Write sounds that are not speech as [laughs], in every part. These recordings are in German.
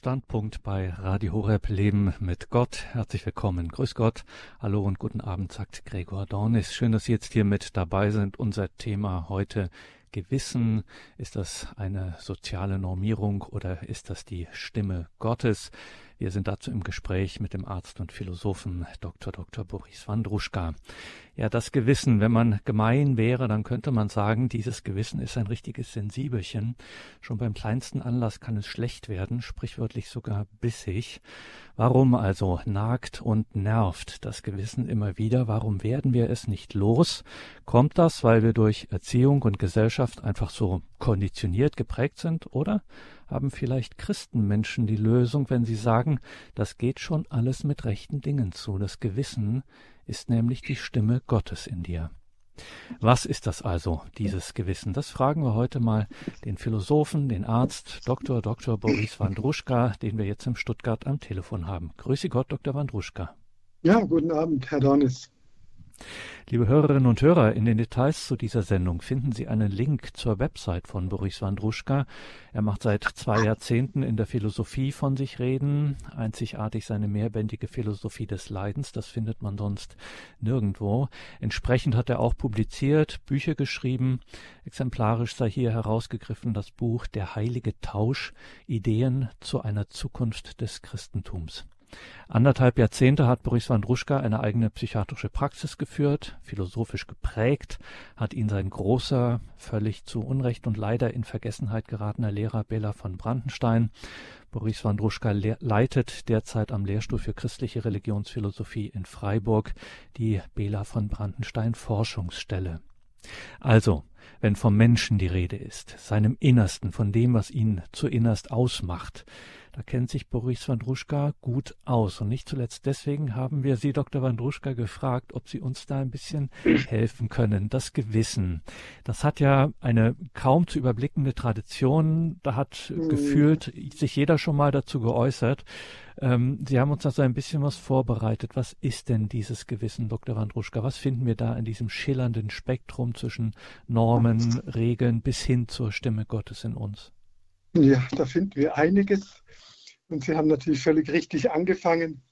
Standpunkt bei Radio Horeb Leben mit Gott. Herzlich willkommen. Grüß Gott. Hallo und guten Abend, sagt Gregor Dornis. Schön, dass Sie jetzt hier mit dabei sind. Unser Thema heute Gewissen. Ist das eine soziale Normierung oder ist das die Stimme Gottes? Wir sind dazu im Gespräch mit dem Arzt und Philosophen Dr. Dr. Boris Wandruschka. Ja, das Gewissen, wenn man gemein wäre, dann könnte man sagen, dieses Gewissen ist ein richtiges Sensibelchen. Schon beim kleinsten Anlass kann es schlecht werden, sprichwörtlich sogar bissig. Warum also nagt und nervt das Gewissen immer wieder? Warum werden wir es nicht los? Kommt das, weil wir durch Erziehung und Gesellschaft einfach so konditioniert geprägt sind, oder? Haben vielleicht Christenmenschen die Lösung, wenn sie sagen, das geht schon alles mit rechten Dingen zu. Das Gewissen ist nämlich die Stimme Gottes in dir. Was ist das also, dieses Gewissen? Das fragen wir heute mal den Philosophen, den Arzt, Dr. Dr. Boris Wandruschka, den wir jetzt in Stuttgart am Telefon haben. Grüße Gott, Dr. Wandruschka. Ja, guten Abend, Herr Dornis. Liebe Hörerinnen und Hörer, in den Details zu dieser Sendung finden Sie einen Link zur Website von Boris Wandruschka. Er macht seit zwei Jahrzehnten in der Philosophie von sich reden. Einzigartig seine mehrbändige Philosophie des Leidens, das findet man sonst nirgendwo. Entsprechend hat er auch publiziert, Bücher geschrieben. Exemplarisch sei hier herausgegriffen das Buch Der heilige Tausch, Ideen zu einer Zukunft des Christentums. Anderthalb Jahrzehnte hat Boris Wandruschka eine eigene psychiatrische Praxis geführt, philosophisch geprägt, hat ihn sein großer, völlig zu Unrecht und leider in Vergessenheit geratener Lehrer Bela von Brandenstein. Boris Wandruschka leitet derzeit am Lehrstuhl für christliche Religionsphilosophie in Freiburg die Bela von Brandenstein Forschungsstelle. Also, wenn vom Menschen die Rede ist, seinem Innersten, von dem, was ihn zu innerst ausmacht, da kennt sich Boris Wandruschka gut aus. Und nicht zuletzt deswegen haben wir Sie, Dr. Wandruschka, gefragt, ob Sie uns da ein bisschen helfen können. Das Gewissen, das hat ja eine kaum zu überblickende Tradition. Da hat mhm. gefühlt sich jeder schon mal dazu geäußert. Ähm, Sie haben uns also ein bisschen was vorbereitet. Was ist denn dieses Gewissen, Dr. Wandruschka? Was finden wir da in diesem schillernden Spektrum zwischen Normen, Regeln bis hin zur Stimme Gottes in uns? Ja, da finden wir einiges. Und Sie haben natürlich völlig richtig angefangen.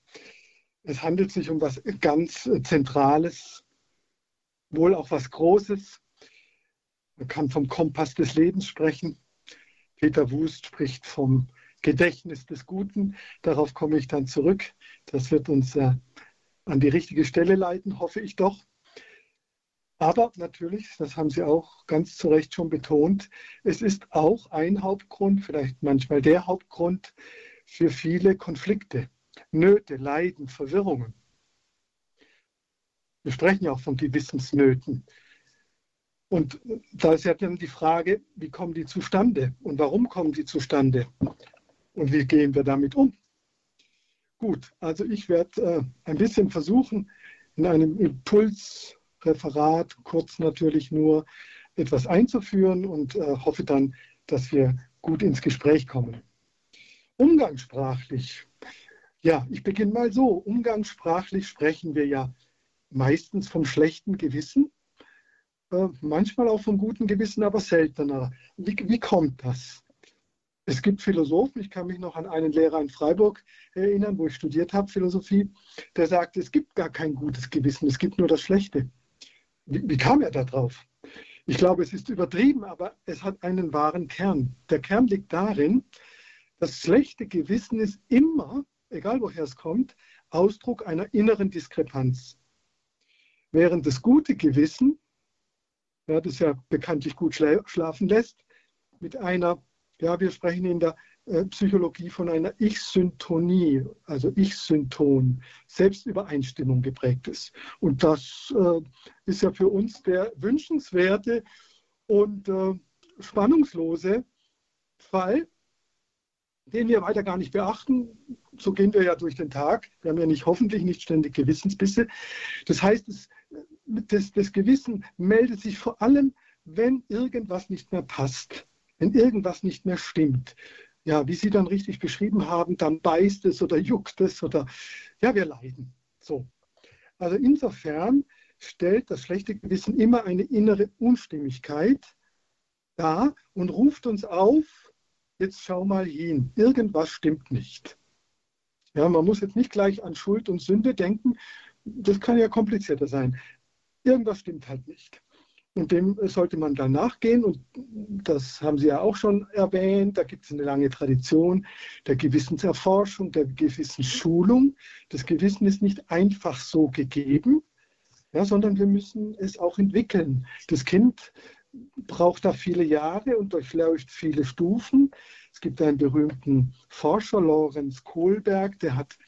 Es handelt sich um was ganz Zentrales, wohl auch was Großes. Man kann vom Kompass des Lebens sprechen. Peter Wust spricht vom Gedächtnis des Guten. Darauf komme ich dann zurück. Das wird uns äh, an die richtige Stelle leiten, hoffe ich doch. Aber natürlich, das haben Sie auch ganz zu Recht schon betont, es ist auch ein Hauptgrund, vielleicht manchmal der Hauptgrund für viele Konflikte, Nöte, Leiden, Verwirrungen. Wir sprechen ja auch von Gewissensnöten. Und da ist ja dann die Frage, wie kommen die zustande und warum kommen die zustande und wie gehen wir damit um? Gut, also ich werde äh, ein bisschen versuchen, in einem Impuls Referat kurz natürlich nur etwas einzuführen und äh, hoffe dann, dass wir gut ins Gespräch kommen. Umgangssprachlich. Ja, ich beginne mal so. Umgangssprachlich sprechen wir ja meistens vom schlechten Gewissen, äh, manchmal auch vom guten Gewissen, aber seltener. Wie, wie kommt das? Es gibt Philosophen, ich kann mich noch an einen Lehrer in Freiburg erinnern, wo ich studiert habe, Philosophie, der sagte, es gibt gar kein gutes Gewissen, es gibt nur das Schlechte. Wie, wie kam er da drauf? Ich glaube, es ist übertrieben, aber es hat einen wahren Kern. Der Kern liegt darin, das schlechte Gewissen ist immer, egal woher es kommt, Ausdruck einer inneren Diskrepanz. Während das gute Gewissen, ja, das ja bekanntlich gut schlafen lässt, mit einer, ja, wir sprechen in der äh, Psychologie von einer Ich-Syntonie, also Ich-Synton, Selbstübereinstimmung geprägt ist. Und das äh, ist ja für uns der wünschenswerte und äh, spannungslose Fall, den wir weiter gar nicht beachten. So gehen wir ja durch den Tag. Wir haben ja nicht hoffentlich nicht ständig Gewissensbisse. Das heißt, das, das, das Gewissen meldet sich vor allem, wenn irgendwas nicht mehr passt, wenn irgendwas nicht mehr stimmt ja, wie Sie dann richtig beschrieben haben, dann beißt es oder juckt es oder ja, wir leiden. So. Also insofern stellt das schlechte Gewissen immer eine innere Unstimmigkeit dar und ruft uns auf, jetzt schau mal hin, irgendwas stimmt nicht. Ja, man muss jetzt nicht gleich an Schuld und Sünde denken, das kann ja komplizierter sein. Irgendwas stimmt halt nicht. Und dem sollte man dann nachgehen. Und das haben Sie ja auch schon erwähnt. Da gibt es eine lange Tradition der Gewissenserforschung, der Gewissensschulung. Das Gewissen ist nicht einfach so gegeben, ja, sondern wir müssen es auch entwickeln. Das Kind braucht da viele Jahre und durchläuft viele Stufen. Es gibt einen berühmten Forscher, Lorenz Kohlberg, der hat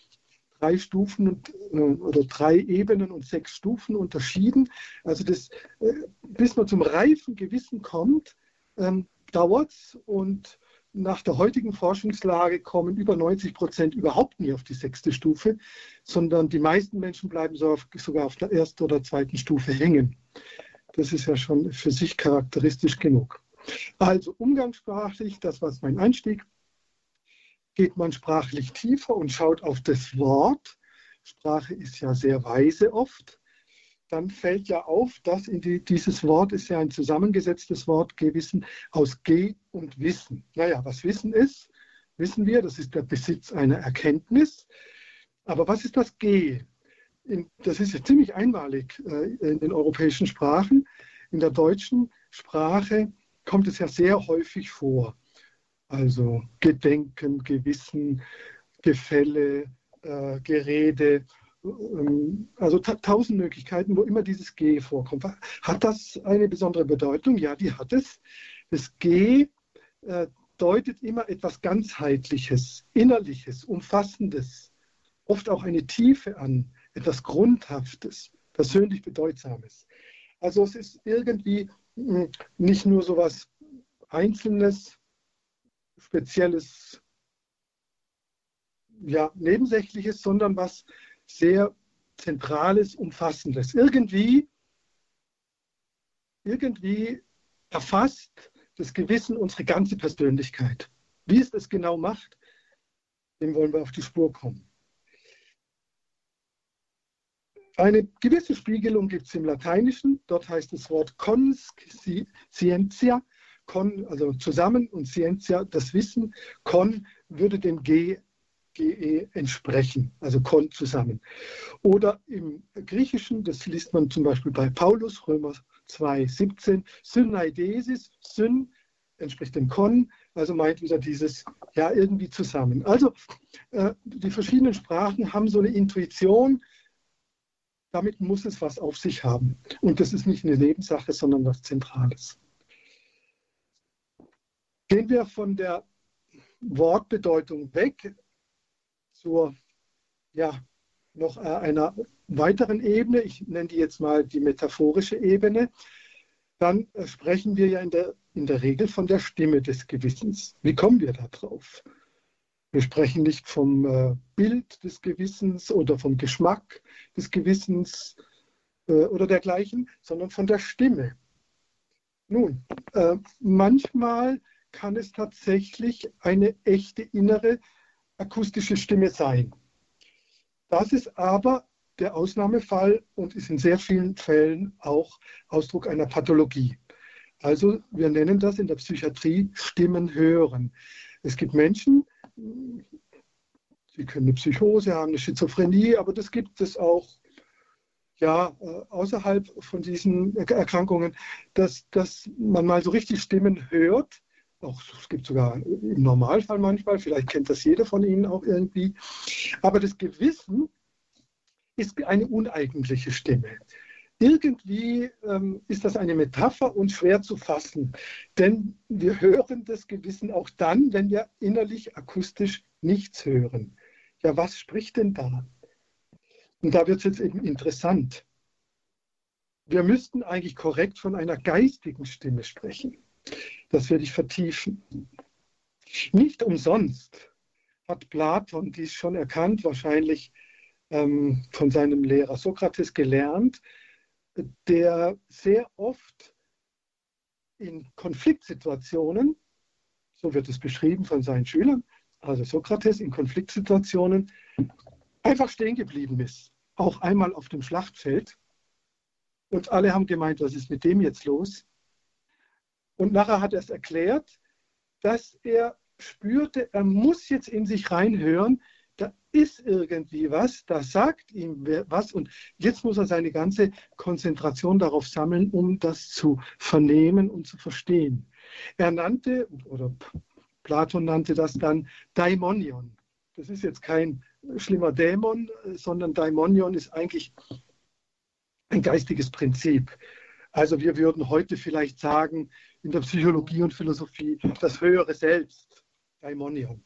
drei Stufen und, äh, oder drei Ebenen und sechs Stufen unterschieden. Also das, äh, bis man zum reifen Gewissen kommt, ähm, dauert es und nach der heutigen Forschungslage kommen über 90 Prozent überhaupt nie auf die sechste Stufe, sondern die meisten Menschen bleiben so auf, sogar auf der ersten oder zweiten Stufe hängen. Das ist ja schon für sich charakteristisch genug. Also umgangssprachlich, das war mein Einstieg, geht man sprachlich tiefer und schaut auf das Wort. Sprache ist ja sehr weise oft. Dann fällt ja auf, dass die, dieses Wort ist ja ein zusammengesetztes Wort, Gewissen, aus G und Wissen. Naja, was Wissen ist, wissen wir, das ist der Besitz einer Erkenntnis. Aber was ist das G? In, das ist ja ziemlich einmalig äh, in den europäischen Sprachen. In der deutschen Sprache kommt es ja sehr häufig vor. Also Gedenken, Gewissen, Gefälle, äh, Gerede, ähm, also tausend Möglichkeiten, wo immer dieses G vorkommt. Hat das eine besondere Bedeutung? Ja, die hat es. Das G äh, deutet immer etwas ganzheitliches, innerliches, umfassendes, oft auch eine Tiefe an, etwas Grundhaftes, persönlich Bedeutsames. Also es ist irgendwie mh, hm, nicht nur so etwas Einzelnes, Spezielles, ja, Nebensächliches, sondern was sehr Zentrales, Umfassendes. Irgendwie, irgendwie erfasst das Gewissen unsere ganze Persönlichkeit. Wie es das genau macht, dem wollen wir auf die Spur kommen. Eine gewisse Spiegelung gibt es im Lateinischen. Dort heißt das Wort conscientia, con, also zusammen und scientia, das Wissen. Con würde dem G GE entsprechen, also kon zusammen. Oder im Griechischen, das liest man zum Beispiel bei Paulus, Römer 2, 17, Synaidesis, Syn entspricht dem kon, also meint wieder dieses, ja, irgendwie zusammen. Also äh, die verschiedenen Sprachen haben so eine Intuition, damit muss es was auf sich haben. Und das ist nicht eine Nebensache, sondern was Zentrales. Gehen wir von der Wortbedeutung weg zur ja, noch äh, einer weiteren Ebene, ich nenne die jetzt mal die metaphorische Ebene, dann äh, sprechen wir ja in der, in der Regel von der Stimme des Gewissens. Wie kommen wir da drauf? Wir sprechen nicht vom äh, Bild des Gewissens oder vom Geschmack des Gewissens äh, oder dergleichen, sondern von der Stimme. Nun, äh, manchmal kann es tatsächlich eine echte innere akustische Stimme sein. Das ist aber der Ausnahmefall und ist in sehr vielen Fällen auch Ausdruck einer Pathologie. Also wir nennen das in der Psychiatrie Stimmen hören. Es gibt Menschen, sie können eine Psychose haben, eine Schizophrenie, aber das gibt es auch ja, äh, außerhalb von diesen Erkrankungen, dass, dass man mal so richtig Stimmen hört auch, es gibt sogar im Normalfall manchmal, vielleicht kennt das jeder von Ihnen auch irgendwie. Aber das Gewissen ist eine uneigentliche Stimme. Irgendwie ähm, ist das eine Metapher und schwer zu fassen, denn wir hören das Gewissen auch dann, wenn wir innerlich akustisch nichts hören. Ja, was spricht denn da? Und da wird es jetzt eben interessant. Wir müssten eigentlich korrekt von einer geistigen Stimme sprechen. Das werde ich vertiefen. Nicht umsonst hat Platon dies schon erkannt, wahrscheinlich ähm, von seinem Lehrer Sokrates gelernt, der sehr oft in Konfliktsituationen, so wird es beschrieben von seinen Schülern, also Sokrates in Konfliktsituationen, einfach stehen geblieben ist. Auch einmal auf dem Schlachtfeld. Und alle haben gemeint, was ist mit dem jetzt los? Und nachher hat er es erklärt, dass er spürte, er muss jetzt in sich reinhören, da ist irgendwie was, da sagt ihm was und jetzt muss er seine ganze Konzentration darauf sammeln, um das zu vernehmen und zu verstehen. Er nannte, oder Platon nannte das dann Daimonion. Das ist jetzt kein schlimmer Dämon, sondern Daimonion ist eigentlich ein geistiges Prinzip. Also wir würden heute vielleicht sagen, in der Psychologie und Philosophie, das höhere Selbst, Daimonion.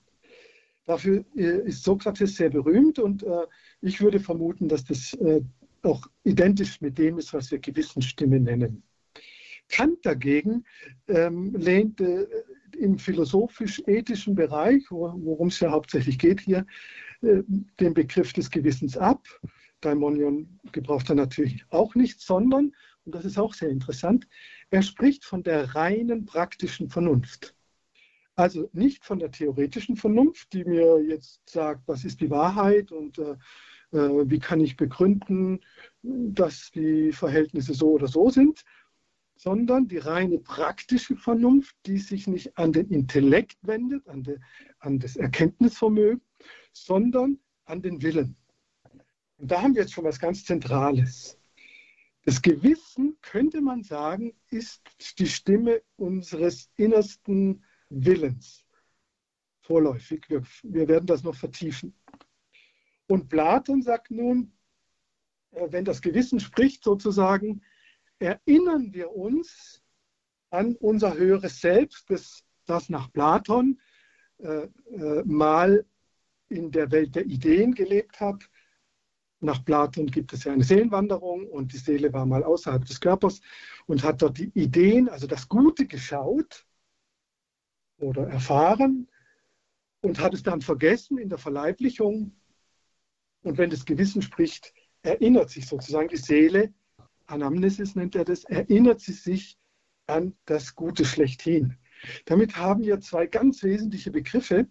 Dafür äh, ist Sokrates sehr berühmt und äh, ich würde vermuten, dass das äh, auch identisch mit dem ist, was wir Gewissensstimme nennen. Kant dagegen ähm, lehnte im philosophisch-ethischen Bereich, worum es ja hauptsächlich geht hier, den Begriff des Gewissens ab. Daimonion gebraucht er natürlich auch nicht, sondern, und das ist auch sehr interessant, er spricht von der reinen praktischen Vernunft. Also nicht von der theoretischen Vernunft, die mir jetzt sagt, was ist die Wahrheit und äh, äh, wie kann ich begründen, dass die Verhältnisse so oder so sind, sondern die reine praktische Vernunft, die sich nicht an den Intellekt wendet, an, de, an das Erkenntnisvermögen, sondern an den Willen. Und da haben wir jetzt schon was ganz Zentrales. Das Gewissen, könnte man sagen, ist die Stimme unseres innersten Willens. Vorläufig. Wir, wir werden das noch vertiefen. Und Platon sagt nun, äh, wenn das Gewissen spricht, sozusagen, erinnern wir uns an unser höheres Selbst, das, das nach Platon äh, äh, mal in der Welt der Ideen gelebt hat. Nach Platon gibt es ja eine Seelenwanderung und die Seele war mal außerhalb des Körpers und hat dort die Ideen, also das Gute geschaut oder erfahren und hat es dann vergessen in der Verleiblichung. Und wenn das Gewissen spricht, erinnert sich sozusagen die Seele, Anamnesis nennt er das, erinnert sie sich an das Gute schlechthin. Damit haben wir zwei ganz wesentliche Begriffe,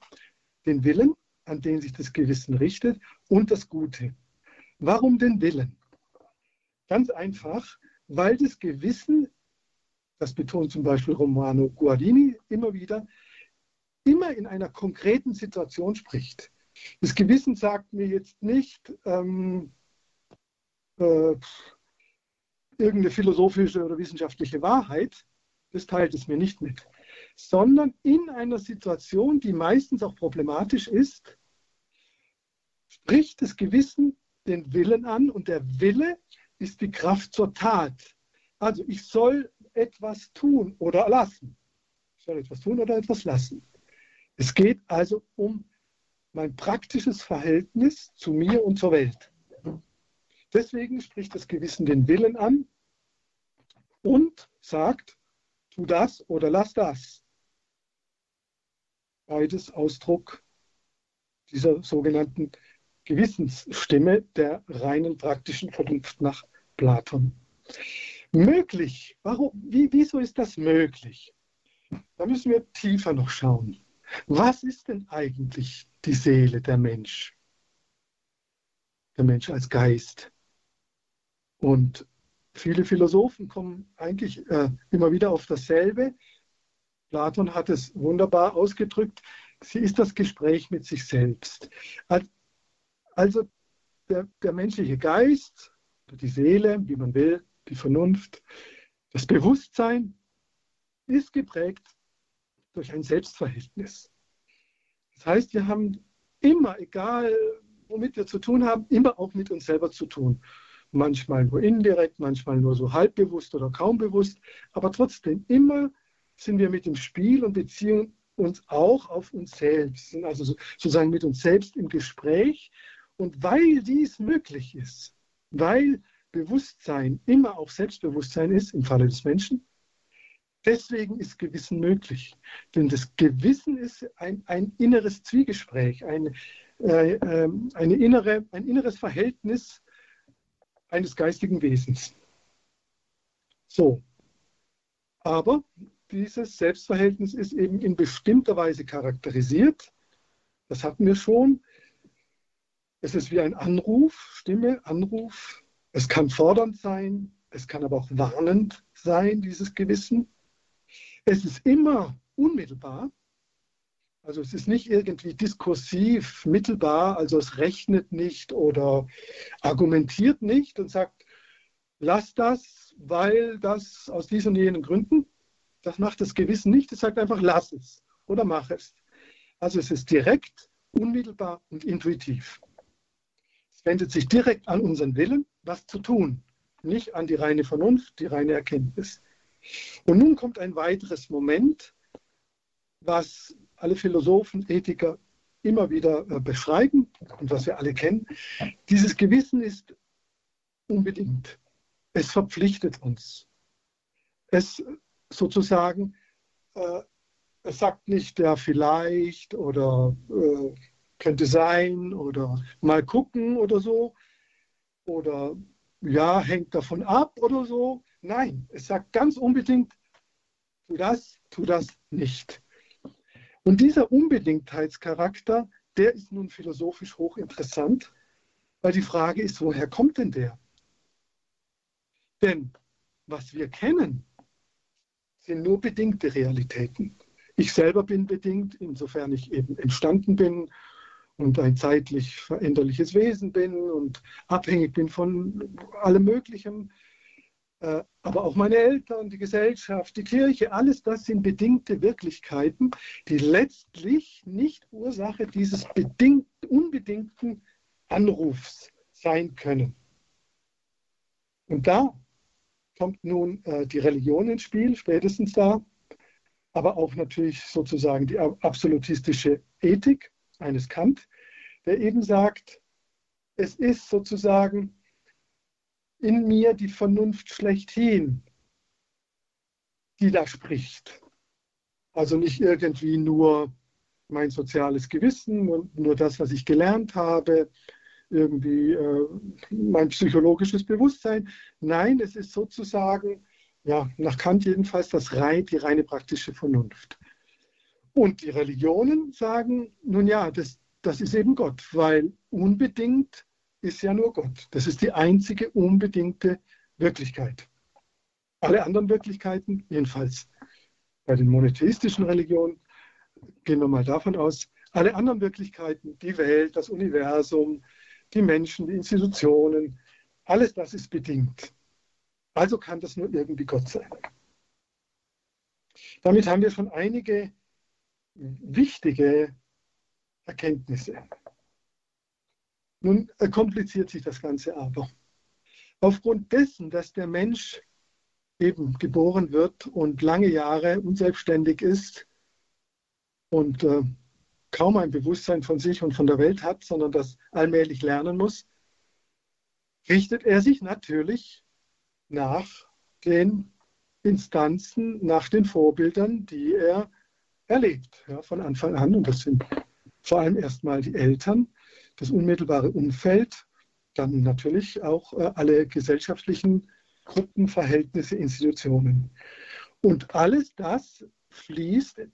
den Willen, an den sich das Gewissen richtet, und das Gute. Warum den Willen? Ganz einfach, weil das Gewissen das betont zum Beispiel Romano Guardini immer wieder, immer in einer konkreten Situation spricht. Das Gewissen sagt mir jetzt nicht ähm, äh, irgendeine philosophische oder wissenschaftliche Wahrheit, das teilt es mir nicht mit, sondern in einer Situation, die meistens auch problematisch ist, spricht das Gewissen den Willen an und der Wille ist die Kraft zur Tat. Also ich soll etwas tun oder lassen. Ich soll etwas tun oder etwas lassen. Es geht also um mein praktisches Verhältnis zu mir und zur Welt. Deswegen spricht das Gewissen den Willen an und sagt, tu das oder lass das. Beides Ausdruck dieser sogenannten Gewissensstimme der reinen praktischen Vernunft nach Platon möglich? Warum, wie, wieso ist das möglich? Da müssen wir tiefer noch schauen. Was ist denn eigentlich die Seele, der Mensch? Der Mensch als Geist. Und viele Philosophen kommen eigentlich äh, immer wieder auf dasselbe. Platon hat es wunderbar ausgedrückt. Sie ist das Gespräch mit sich selbst. Also der, der menschliche Geist, die Seele, wie man will, die Vernunft. Das Bewusstsein ist geprägt durch ein Selbstverhältnis. Das heißt, wir haben immer, egal womit wir zu tun haben, immer auch mit uns selber zu tun. Manchmal nur indirekt, manchmal nur so halbbewusst oder kaum bewusst, aber trotzdem immer sind wir mit dem Spiel und beziehen uns auch auf uns selbst, sind also sozusagen mit uns selbst im Gespräch. Und weil dies möglich ist, weil Bewusstsein immer auch Selbstbewusstsein ist, im Falle des Menschen. Deswegen ist Gewissen möglich. Denn das Gewissen ist ein, ein inneres Zwiegespräch, ein, äh, ähm, eine innere, ein inneres Verhältnis eines geistigen Wesens. So. Aber dieses Selbstverhältnis ist eben in bestimmter Weise charakterisiert. Das hatten wir schon. Es ist wie ein Anruf, Stimme, Anruf, es kann fordernd sein, es kann aber auch warnend sein, dieses Gewissen. Es ist immer unmittelbar. Also es ist nicht irgendwie diskursiv, mittelbar, also es rechnet nicht oder argumentiert nicht und sagt, lass das, weil das aus diesen und jenen Gründen. Das macht das Gewissen nicht. Es sagt einfach, lass es oder mach es. Also es ist direkt, unmittelbar und intuitiv. Es wendet sich direkt an unseren Willen, was zu tun, nicht an die reine Vernunft, die reine Erkenntnis. Und nun kommt ein weiteres Moment, was alle Philosophen, Ethiker immer wieder äh, beschreiben und was wir alle kennen. Dieses Gewissen ist unbedingt. Es verpflichtet uns. Es sozusagen, äh, es sagt nicht ja vielleicht oder äh, könnte sein oder mal gucken oder so oder ja, hängt davon ab oder so. Nein, es sagt ganz unbedingt, tu das, tu das nicht. Und dieser Unbedingtheitscharakter, der ist nun philosophisch hochinteressant, weil die Frage ist, woher kommt denn der? Denn was wir kennen, sind nur bedingte Realitäten. Ich selber bin bedingt, insofern ich eben entstanden bin und ein zeitlich veränderliches Wesen bin und abhängig bin von allem Möglichen. Äh, aber auch meine Eltern, die Gesellschaft, die Kirche, alles das sind bedingte Wirklichkeiten, die letztlich nicht Ursache dieses bedingt, unbedingten Anrufs sein können. Und da kommt nun äh, die Religion ins Spiel, spätestens da, aber auch natürlich sozusagen die absolutistische Ethik eines Kant, der eben sagt, es ist sozusagen in mir die Vernunft schlechthin, die da spricht. Also nicht irgendwie nur mein soziales Gewissen und nur das, was ich gelernt habe, irgendwie äh, mein psychologisches Bewusstsein. Nein, es ist sozusagen, ja, nach Kant jedenfalls, das rein, die reine praktische Vernunft. Und die Religionen sagen, nun ja, das, das ist eben Gott, weil unbedingt ist ja nur Gott. Das ist die einzige unbedingte Wirklichkeit. Alle anderen Wirklichkeiten, jedenfalls bei den monotheistischen Religionen, gehen wir mal davon aus, alle anderen Wirklichkeiten, die Welt, das Universum, die Menschen, die Institutionen, alles das ist bedingt. Also kann das nur irgendwie Gott sein. Damit haben wir schon einige wichtige Erkenntnisse. Nun kompliziert sich das Ganze aber. Aufgrund dessen, dass der Mensch eben geboren wird und lange Jahre unselbstständig ist und äh, kaum ein Bewusstsein von sich und von der Welt hat, sondern das allmählich lernen muss, richtet er sich natürlich nach den Instanzen, nach den Vorbildern, die er erlebt, ja, von Anfang an. Und das sind vor allem erstmal die Eltern, das unmittelbare Umfeld, dann natürlich auch äh, alle gesellschaftlichen Gruppen, Verhältnisse, Institutionen. Und alles das fließt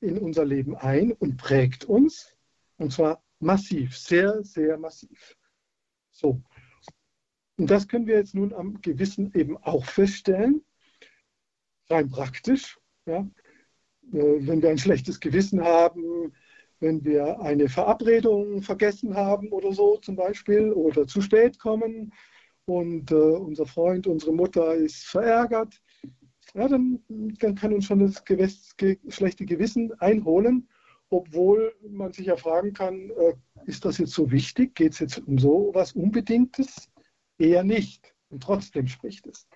in unser Leben ein und prägt uns, und zwar massiv, sehr, sehr massiv. So. Und das können wir jetzt nun am Gewissen eben auch feststellen, rein praktisch. Ja. Äh, wenn wir ein schlechtes Gewissen haben, wenn wir eine Verabredung vergessen haben oder so zum Beispiel oder zu spät kommen und äh, unser Freund, unsere Mutter ist verärgert, ja, dann, dann kann uns schon das Gewiss, ge, schlechte Gewissen einholen, obwohl man sich ja fragen kann, äh, ist das jetzt so wichtig? Geht es jetzt um so was Unbedingtes? Eher nicht. Und trotzdem spricht es.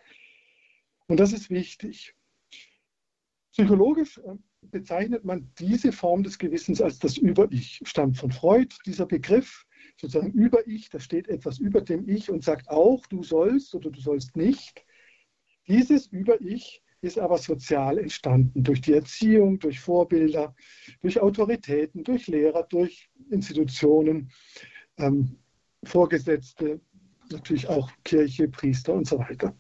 Und das ist wichtig. Psychologisch äh, bezeichnet man diese Form des Gewissens als das Über-Ich. Stammt von Freud, dieser Begriff, sozusagen Über-Ich, da steht etwas über dem Ich und sagt auch, du sollst oder du sollst nicht. Dieses Über-Ich ist aber sozial entstanden durch die Erziehung, durch Vorbilder, durch Autoritäten, durch Lehrer, durch Institutionen, ähm, Vorgesetzte, natürlich auch Kirche, Priester und so weiter.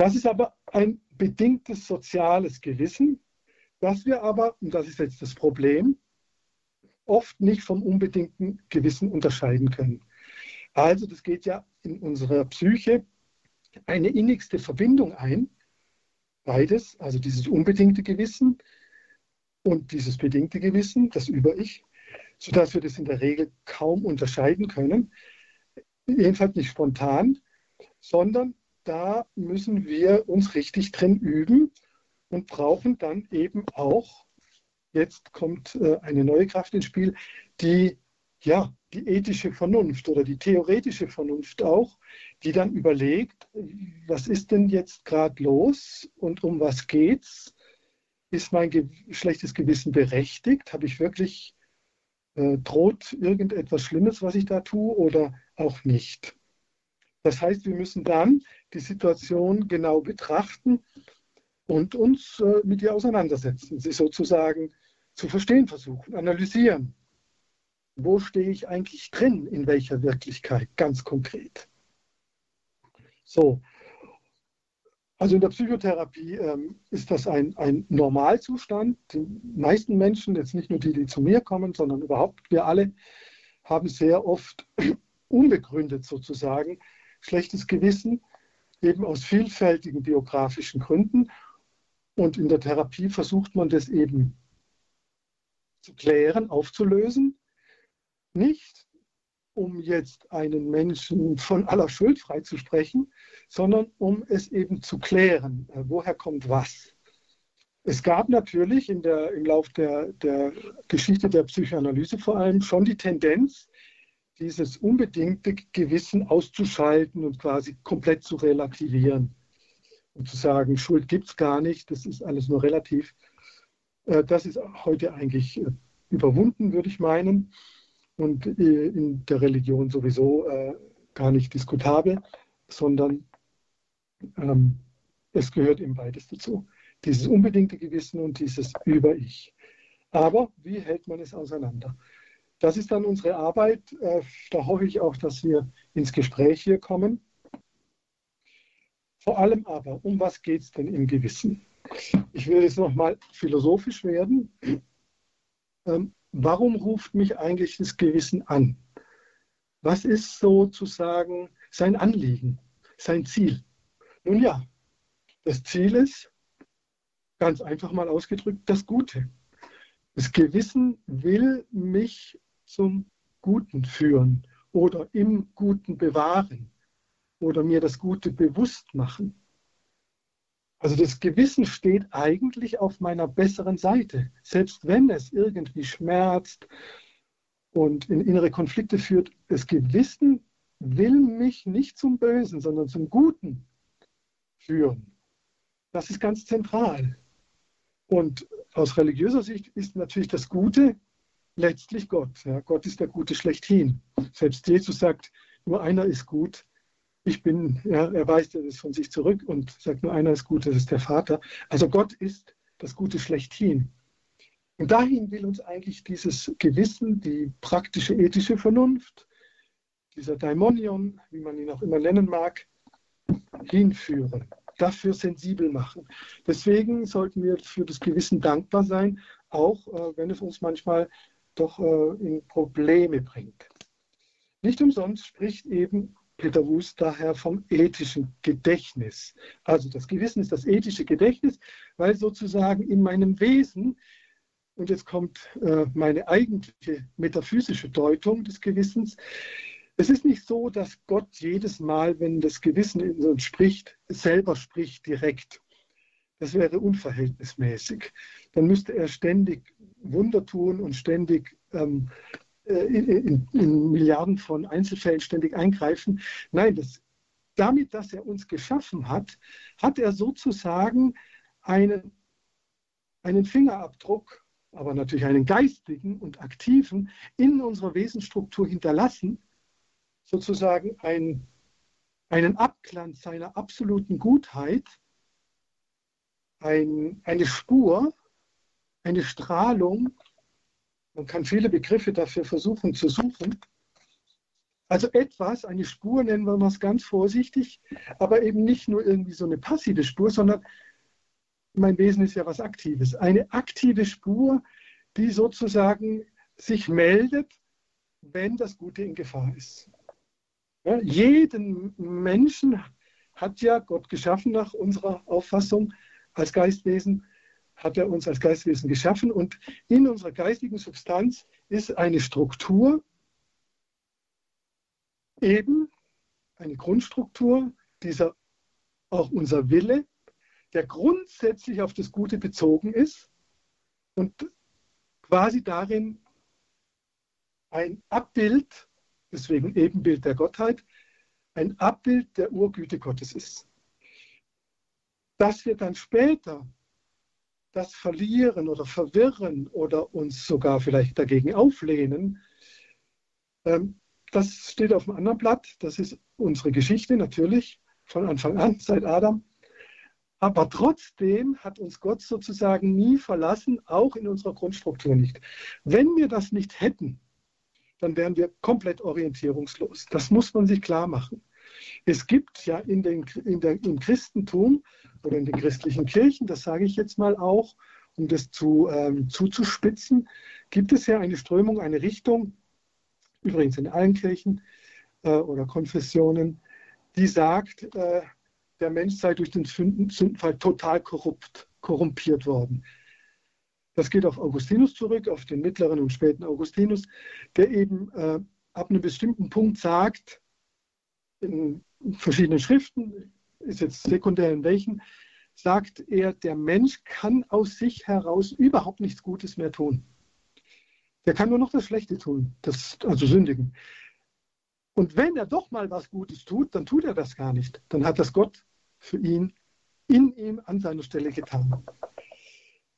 Das ist aber ein bedingtes soziales Gewissen, das wir aber, und das ist jetzt das Problem, oft nicht vom unbedingten Gewissen unterscheiden können. Also das geht ja in unserer Psyche eine innigste Verbindung ein, beides, also dieses unbedingte Gewissen und dieses bedingte Gewissen, das Über-Ich, sodass wir das in der Regel kaum unterscheiden können, jedenfalls nicht spontan, sondern da müssen wir uns richtig drin üben und brauchen dann eben auch, jetzt kommt äh, eine neue Kraft ins Spiel, die, ja, die ethische Vernunft oder die theoretische Vernunft auch, die dann überlegt, was ist denn jetzt gerade los und um was geht's? Ist mein ge schlechtes Gewissen berechtigt? Habe ich wirklich, äh, droht irgendetwas Schlimmes, was ich da tue oder auch nicht? Das heißt, wir müssen dann die Situation genau betrachten und uns äh, mit ihr auseinandersetzen, sie sozusagen zu verstehen versuchen, analysieren. Wo stehe ich eigentlich drin, in welcher Wirklichkeit, ganz konkret. So, also in der Psychotherapie ähm, ist das ein, ein Normalzustand. Die meisten Menschen, jetzt nicht nur die, die zu mir kommen, sondern überhaupt wir alle, haben sehr oft [clears throat] unbegründet sozusagen schlechtes Gewissen, eben aus vielfältigen biografischen Gründen. Und in der Therapie versucht man das eben zu klären, aufzulösen. Nicht um jetzt einen Menschen von aller Schuld freizusprechen, sondern um es eben zu klären, äh, woher kommt was. Es gab natürlich der, im Lauf der, der Geschichte der Psychoanalyse vor allem schon die Tendenz, dieses unbedingte Gewissen auszuschalten und quasi komplett zu relativieren und zu sagen, Schuld gibt es gar nicht, das ist alles nur relativ. Äh, das ist heute eigentlich äh, überwunden, würde ich meinen, und äh, in der Religion sowieso gar nicht diskutabel, sondern ähm, es gehört eben beides dazu. Dieses unbedingte Gewissen und dieses Über-Ich. Aber wie hält man es auseinander? Das ist dann unsere Arbeit. Äh, da hoffe ich auch, dass wir ins Gespräch hier kommen. Vor allem aber, um was geht es denn im Gewissen? Ich will jetzt nochmal philosophisch werden. Ähm, warum ruft mich eigentlich das Gewissen an? Was ist sozusagen sein Anliegen, sein Ziel? Nun ja, das Ziel ist, ganz einfach mal ausgedrückt, das Gute. Das Gewissen will mich zum Guten führen oder im Guten bewahren oder mir das Gute bewusst machen. Also das Gewissen steht eigentlich auf meiner besseren Seite, selbst wenn es irgendwie schmerzt und in innere Konflikte führt. Das Gewissen will mich nicht zum Bösen, sondern zum Guten führen. Das ist ganz zentral. Und aus religiöser Sicht ist natürlich das Gute letztlich Gott. Ja. Gott ist der Gute schlechthin. Selbst Jesus sagt, nur einer ist gut. Ich bin, ja, er weist das von sich zurück und sagt, nur einer ist gut, das ist der Vater. Also Gott ist das Gute schlechthin. Und dahin will uns eigentlich dieses Gewissen, die praktische ethische Vernunft, dieser Daimonion, wie man ihn auch immer nennen mag, hinführen, dafür sensibel machen. Deswegen sollten wir für das Gewissen dankbar sein, auch äh, wenn es uns manchmal doch äh, in Probleme bringt. Nicht umsonst spricht eben Peter Wust daher vom ethischen Gedächtnis. Also das Gewissen ist das ethische Gedächtnis, weil sozusagen in meinem Wesen, und jetzt kommt äh, meine eigentliche metaphysische Deutung des Gewissens, es ist nicht so, dass Gott jedes Mal, wenn das Gewissen in uns spricht, selber spricht direkt. Das wäre unverhältnismäßig. Dann müsste er ständig Wunder tun und ständig ähm, äh, in, in, Milliarden von Einzelfällen ständig eingreifen. Nein, das, damit, dass er uns geschaffen hat, hat er sozusagen einen, einen Fingerabdruck, aber natürlich einen geistigen und aktiven in unserer Wesensstruktur hinterlassen, sozusagen ein, einen Abglanz seiner absoluten Gutheit, ein, eine Spur, eine Strahlung. Man kann viele Begriffe dafür versuchen zu suchen. Also etwas, eine Spur nennen wir es ganz vorsichtig, aber eben nicht nur irgendwie so eine passive Spur, sondern mein Wesen ist ja was Aktives. Eine aktive Spur, die sozusagen sich meldet, wenn das Gute in Gefahr ist. Ja, jeden Menschen hat ja Gott geschaffen nach unserer Auffassung als Geistwesen hat er uns als Geistwesen geschaffen und in unserer geistigen Substanz ist eine Struktur, eben eine Grundstruktur, dieser auch unser Wille, der grundsätzlich auf das Gute bezogen ist und quasi darin ein Abbild, deswegen Ebenbild der Gottheit, ein Abbild der Urgüte Gottes ist. Dass wir dann später das verlieren oder verwirren oder uns sogar vielleicht dagegen auflehnen, ähm, das steht auf einem anderen Blatt. Das ist unsere Geschichte natürlich von Anfang an, seit Adam. Aber trotzdem hat uns Gott sozusagen nie verlassen, auch in unserer Grundstruktur nicht. Wenn wir das nicht hätten, dann wären wir komplett orientierungslos. Das muss man sich klar machen. Es gibt ja in den, in der, im Christentum oder in den christlichen Kirchen, das sage ich jetzt mal auch, um das zu, ähm, zuzuspitzen, gibt es ja eine Strömung, eine Richtung, übrigens in allen Kirchen äh, oder Konfessionen, die sagt, äh, der Mensch sei durch den Sündenfall total korrupt, korrumpiert worden. Das geht auf Augustinus zurück, auf den mittleren und späten Augustinus, der eben äh, ab einem bestimmten Punkt sagt, in verschiedenen Schriften, ist jetzt sekundär in welchen, sagt er, der Mensch kann aus sich heraus überhaupt nichts Gutes mehr tun. Der kann nur noch das Schlechte tun, das, also sündigen. Und wenn er doch mal was Gutes tut, dann tut er das gar nicht. Dann hat das Gott für ihn in ihm an seiner Stelle getan.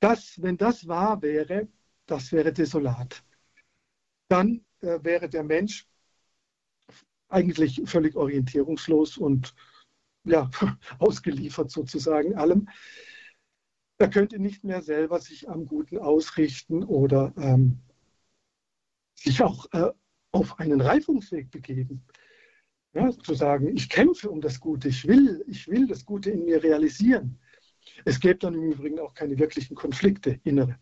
Das, wenn das wahr wäre, das wäre desolat. Dann äh, wäre der Mensch eigentlich völlig orientierungslos und ja, [laughs] ausgeliefert sozusagen allem. Er könnte nicht mehr selber sich am Guten ausrichten oder ähm, sich auch äh, auf einen Reifungsweg begeben. Ja, zu sagen, ich kämpfe um das Gute, ich will, ich will das Gute in mir realisieren. Es gäbe dann im Übrigen auch keine wirklichen Konflikte, innere.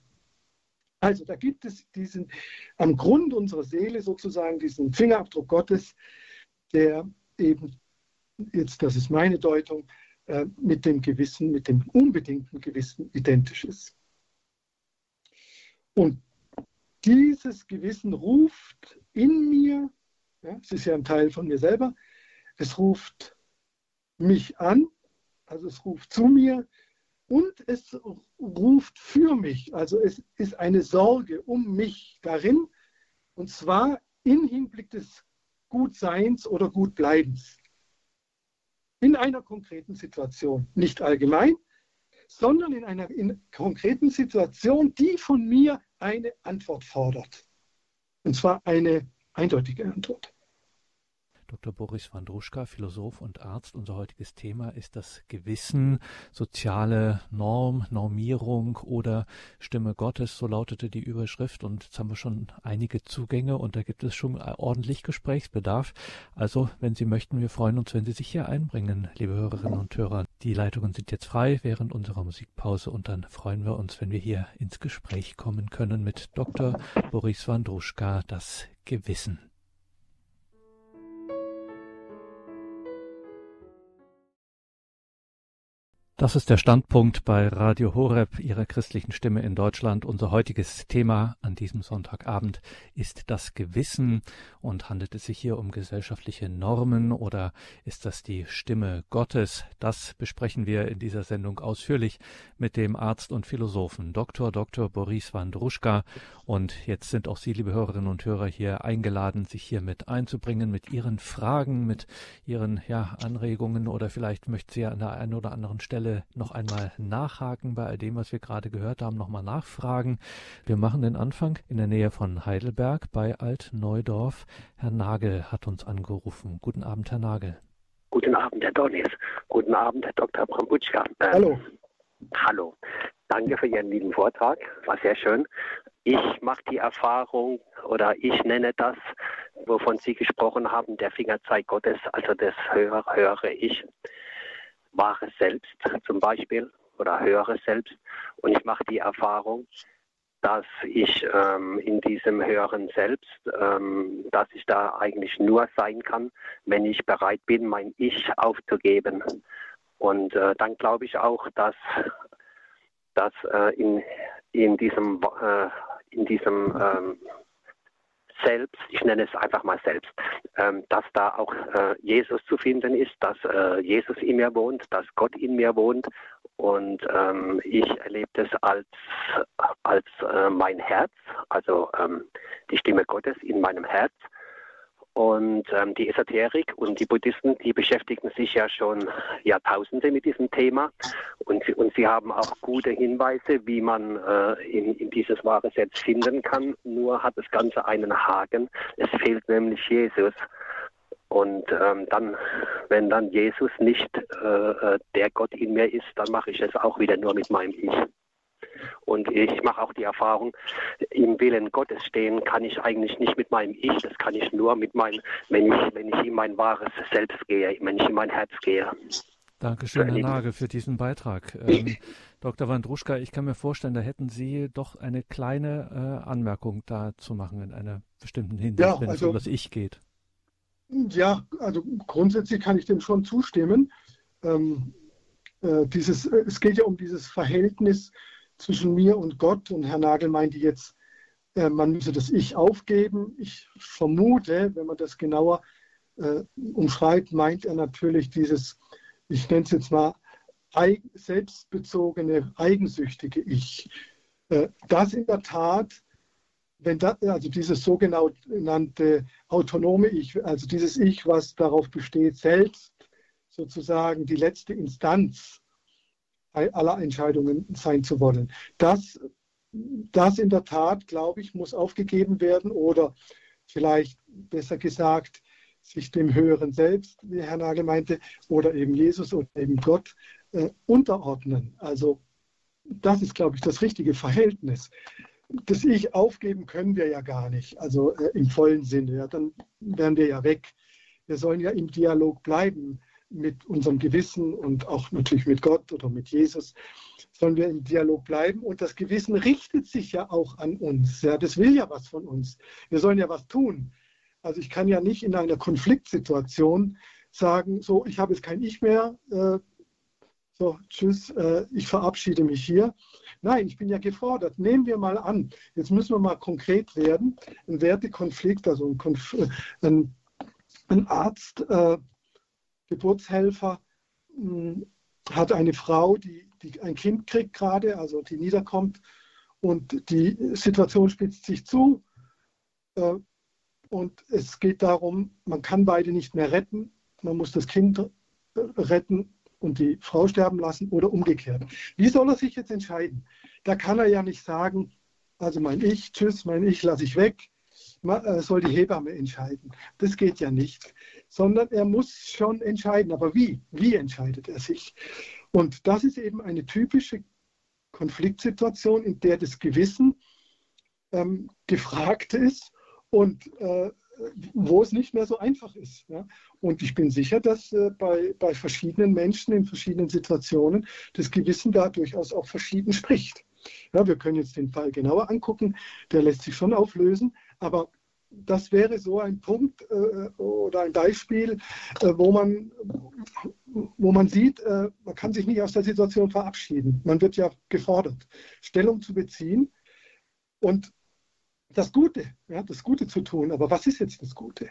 Also da gibt es diesen, am Grund unserer Seele sozusagen diesen Fingerabdruck Gottes, der eben, jetzt das ist meine Deutung, äh, mit dem Gewissen, mit dem unbedingten Gewissen identisch ist. Und dieses Gewissen ruft in mir, ja, es ist ja ein Teil von mir selber, es ruft mich an, also es ruft zu mir und es ruft für mich, also es ist eine Sorge um mich darin, und zwar im Hinblick des Gutseins oder Gutbleibens. In einer konkreten Situation, nicht allgemein, sondern in einer in konkreten Situation, die von mir eine Antwort fordert. Und zwar eine eindeutige Antwort. Dr. Boris Wandruschka, Philosoph und Arzt. Unser heutiges Thema ist das Gewissen, soziale Norm, Normierung oder Stimme Gottes, so lautete die Überschrift. Und jetzt haben wir schon einige Zugänge und da gibt es schon ordentlich Gesprächsbedarf. Also, wenn Sie möchten, wir freuen uns, wenn Sie sich hier einbringen, liebe Hörerinnen und Hörer. Die Leitungen sind jetzt frei während unserer Musikpause und dann freuen wir uns, wenn wir hier ins Gespräch kommen können mit Dr. Boris Wandruschka, das Gewissen. Das ist der Standpunkt bei Radio Horeb, Ihrer christlichen Stimme in Deutschland. Unser heutiges Thema an diesem Sonntagabend ist das Gewissen und handelt es sich hier um gesellschaftliche Normen oder ist das die Stimme Gottes? Das besprechen wir in dieser Sendung ausführlich mit dem Arzt und Philosophen Dr. Dr. Boris Wandruschka. Und jetzt sind auch Sie, liebe Hörerinnen und Hörer, hier eingeladen, sich hier mit einzubringen, mit Ihren Fragen, mit Ihren ja, Anregungen oder vielleicht möchten Sie ja an der einen oder anderen Stelle Stelle noch einmal nachhaken bei all dem, was wir gerade gehört haben, nochmal nachfragen. Wir machen den Anfang in der Nähe von Heidelberg bei Altneudorf. Herr Nagel hat uns angerufen. Guten Abend, Herr Nagel. Guten Abend, Herr Donis. Guten Abend, Herr Dr. Brambutschka. Ähm, hallo. Hallo. Danke für Ihren lieben Vortrag. War sehr schön. Ich mache die Erfahrung oder ich nenne das, wovon Sie gesprochen haben, der Fingerzeig Gottes, also das höre, höre ich wahre Selbst zum Beispiel oder höhere Selbst. Und ich mache die Erfahrung, dass ich ähm, in diesem höheren Selbst, ähm, dass ich da eigentlich nur sein kann, wenn ich bereit bin, mein Ich aufzugeben. Und äh, dann glaube ich auch, dass, dass äh, in, in diesem, äh, in diesem ähm, selbst, ich nenne es einfach mal selbst, ähm, dass da auch äh, Jesus zu finden ist, dass äh, Jesus in mir wohnt, dass Gott in mir wohnt. Und ähm, ich erlebe das als, als äh, mein Herz, also ähm, die Stimme Gottes in meinem Herz und ähm, die Esoterik und die Buddhisten, die beschäftigen sich ja schon Jahrtausende mit diesem Thema. Und, und sie haben auch gute Hinweise, wie man äh, in, in dieses wahre Selbst finden kann. Nur hat das Ganze einen Haken. Es fehlt nämlich Jesus. Und ähm, dann, wenn dann Jesus nicht äh, äh der Gott in mir ist, dann mache ich es auch wieder nur mit meinem Ich. Und ich mache auch die Erfahrung, im Willen Gottes stehen kann ich eigentlich nicht mit meinem Ich, das kann ich nur mit meinem, wenn ich, wenn ich in mein wahres Selbst gehe, wenn ich in mein Herz gehe. Dankeschön, Herr Nagel, für diesen Beitrag. Ähm, Dr. Wandruschka, ich kann mir vorstellen, da hätten Sie doch eine kleine äh, Anmerkung da zu machen in einer bestimmten Hinsicht, ja, wenn also, es um das Ich geht. Ja, also grundsätzlich kann ich dem schon zustimmen. Ähm, äh, dieses, äh, es geht ja um dieses Verhältnis zwischen mir und Gott. Und Herr Nagel meinte jetzt, äh, man müsse das Ich aufgeben. Ich vermute, wenn man das genauer äh, umschreibt, meint er natürlich dieses, ich nenne es jetzt mal, selbstbezogene, eigensüchtige Ich. Äh, das in der Tat, wenn das, also dieses sogenannte autonome Ich, also dieses Ich, was darauf besteht, selbst sozusagen die letzte Instanz aller Entscheidungen sein zu wollen. Das, das in der Tat, glaube ich, muss aufgegeben werden oder vielleicht besser gesagt, sich dem höheren Selbst, wie Herr Nagel meinte, oder eben Jesus oder eben Gott äh, unterordnen. Also das ist, glaube ich, das richtige Verhältnis. Das Ich aufgeben können wir ja gar nicht, also äh, im vollen Sinne. Ja, dann wären wir ja weg. Wir sollen ja im Dialog bleiben mit unserem Gewissen und auch natürlich mit Gott oder mit Jesus, sollen wir im Dialog bleiben. Und das Gewissen richtet sich ja auch an uns. Ja, das will ja was von uns. Wir sollen ja was tun. Also ich kann ja nicht in einer Konfliktsituation sagen, so, ich habe jetzt kein Ich mehr, äh, so, tschüss, äh, ich verabschiede mich hier. Nein, ich bin ja gefordert. Nehmen wir mal an, jetzt müssen wir mal konkret werden, ein Wertekonflikt, also ein, Konf ein, ein Arzt äh, Geburtshelfer hm, hat eine Frau, die, die ein Kind kriegt gerade, also die niederkommt und die Situation spitzt sich zu äh, und es geht darum, man kann beide nicht mehr retten, man muss das Kind retten und die Frau sterben lassen oder umgekehrt. Wie soll er sich jetzt entscheiden? Da kann er ja nicht sagen, also mein Ich, tschüss, mein Ich lasse ich weg, soll die Hebamme entscheiden. Das geht ja nicht sondern er muss schon entscheiden. Aber wie? Wie entscheidet er sich? Und das ist eben eine typische Konfliktsituation, in der das Gewissen ähm, gefragt ist und äh, wo es nicht mehr so einfach ist. Ja? Und ich bin sicher, dass äh, bei, bei verschiedenen Menschen in verschiedenen Situationen das Gewissen da durchaus auch verschieden spricht. Ja, wir können jetzt den Fall genauer angucken, der lässt sich schon auflösen, aber das wäre so ein Punkt äh, oder ein Beispiel, äh, wo, man, wo man sieht, äh, man kann sich nicht aus der Situation verabschieden. Man wird ja gefordert, Stellung zu beziehen und das Gute, ja, das Gute zu tun. Aber was ist jetzt das Gute?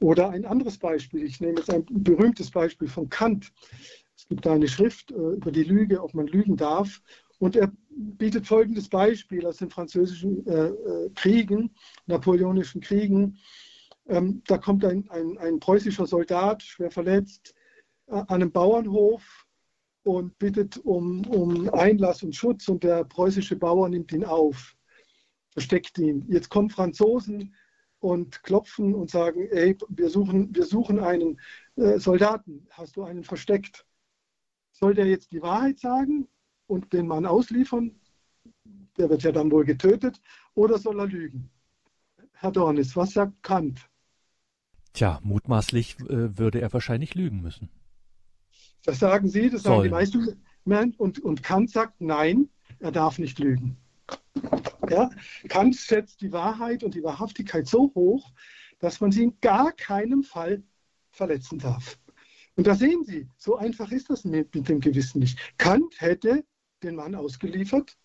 Oder ein anderes Beispiel, ich nehme jetzt ein berühmtes Beispiel von Kant. Es gibt da eine Schrift äh, über die Lüge, ob man lügen darf. Und er bietet folgendes Beispiel aus den französischen äh, äh, Kriegen, napoleonischen Kriegen. Ähm, da kommt ein, ein, ein, preußischer Soldat, schwer verletzt, äh, an einem Bauernhof und bittet um, um Einlass und Schutz und der preußische Bauer nimmt ihn auf, versteckt ihn. Jetzt kommen Franzosen und klopfen und sagen, ey, wir suchen, wir suchen einen äh, Soldaten, hast du einen versteckt? Soll der jetzt die Wahrheit sagen und den Mann ausliefern, der wird ja dann wohl getötet, oder soll er lügen? Herr Dornis, was sagt Kant? Tja, mutmaßlich äh, würde er wahrscheinlich lügen müssen. Das sagen Sie, das sagen die meisten. Und, und Kant sagt, nein, er darf nicht lügen. Ja? Kant setzt die Wahrheit und die Wahrhaftigkeit so hoch, dass man sie in gar keinem Fall verletzen darf. Und da sehen Sie, so einfach ist das mit, mit dem Gewissen nicht. Kant hätte den Mann ausgeliefert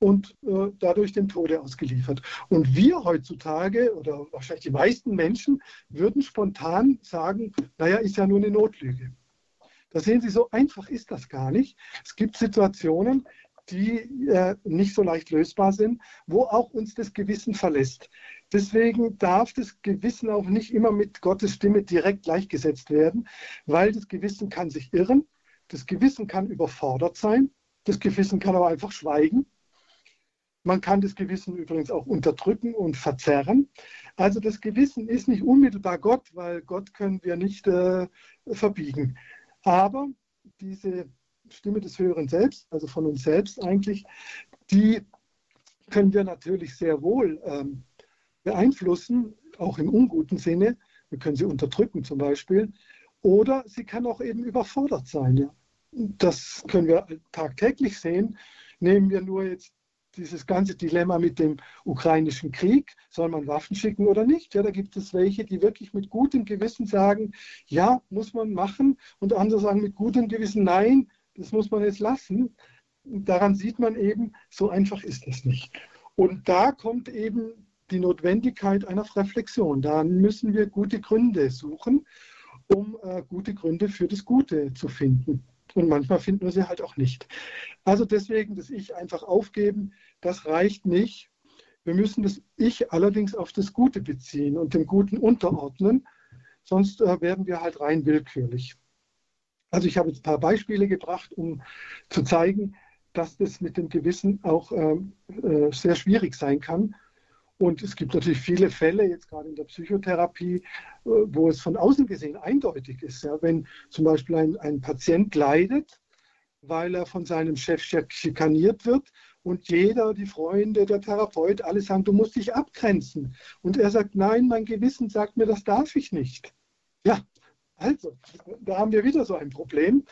und äh, dadurch dem Tode ausgeliefert. Und wir heutzutage oder wahrscheinlich die meisten Menschen würden spontan sagen, naja, ist ja nur eine Notlüge. Da sehen Sie, so einfach ist das gar nicht. Es gibt Situationen, die äh, nicht so leicht lösbar sind, wo auch uns das Gewissen verlässt. Deswegen darf das Gewissen auch nicht immer mit Gottes Stimme direkt gleichgesetzt werden, weil das Gewissen kann sich irren, das Gewissen kann überfordert sein, das Gewissen kann aber einfach schweigen man kann das Gewissen übrigens auch unterdrücken und verzerren. Also das Gewissen ist nicht unmittelbar Gott, weil Gott können wir nicht äh, verbiegen. Aber diese Stimme des höheren Selbst, also von uns selbst eigentlich, die können wir natürlich sehr wohl ähm, beeinflussen, auch im unguten Sinne. Wir können sie unterdrücken zum Beispiel. Oder sie kann auch eben überfordert sein. Ja. Das können wir tagtäglich sehen. Nehmen wir nur jetzt dieses ganze Dilemma mit dem ukrainischen Krieg, soll man Waffen schicken oder nicht? Ja, da gibt es welche, die wirklich mit gutem Gewissen sagen, ja, muss man machen, und andere sagen mit gutem Gewissen, nein, das muss man jetzt lassen. Daran sieht man eben, so einfach ist es nicht. Und da kommt eben die Notwendigkeit einer Reflexion. Da müssen wir gute Gründe suchen, um äh, gute Gründe für das Gute zu finden. Und manchmal finden wir sie halt auch nicht. Also deswegen das Ich einfach aufgeben, das reicht nicht. Wir müssen das Ich allerdings auf das Gute beziehen und dem Guten unterordnen, sonst äh, werden wir halt rein willkürlich. Also ich habe jetzt ein paar Beispiele gebracht, um zu zeigen, dass das mit dem Gewissen auch äh, äh, sehr schwierig sein kann und es gibt natürlich viele Fälle, jetzt gerade in der Psychotherapie, äh, wo es von außen gesehen eindeutig ist. Ja, wenn zum Beispiel ein, ein Patient leidet, weil er von seinem Chef schikaniert wird und jeder, die Freunde, der Therapeut, alle sagen, du musst dich abgrenzen. Und er sagt, nein, mein Gewissen sagt mir, das darf ich nicht. Ja, also, da haben wir wieder so ein Problem.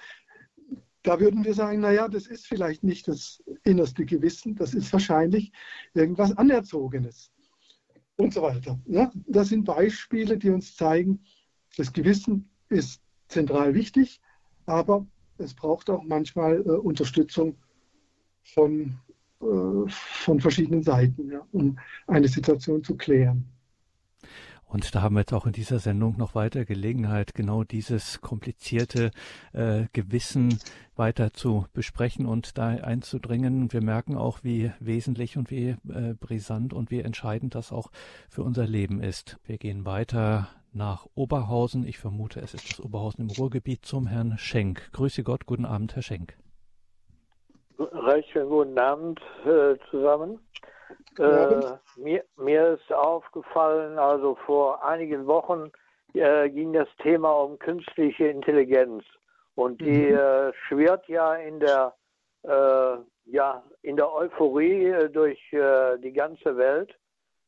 Da würden wir sagen, naja, das ist vielleicht nicht das innerste Gewissen, das ist wahrscheinlich irgendwas Anerzogenes und so weiter. Ja, das sind Beispiele, die uns zeigen, das Gewissen ist zentral wichtig, aber es braucht auch manchmal äh, Unterstützung von, äh, von verschiedenen Seiten, ja, um eine Situation zu klären. Und da haben wir jetzt auch in dieser Sendung noch weiter Gelegenheit, genau dieses komplizierte äh, Gewissen weiter zu besprechen und da einzudringen. Wir merken auch, wie wesentlich und wie äh, brisant und wie entscheidend das auch für unser Leben ist. Wir gehen weiter nach Oberhausen. Ich vermute, es ist das Oberhausen im Ruhrgebiet zum Herrn Schenk. Grüße Gott, guten Abend, Herr Schenk. Recht schönen guten Abend äh, zusammen. Äh, mir, mir ist aufgefallen, also vor einigen Wochen äh, ging das Thema um künstliche Intelligenz und die mhm. äh, schwirrt ja in der äh, ja in der Euphorie äh, durch die ganze Welt,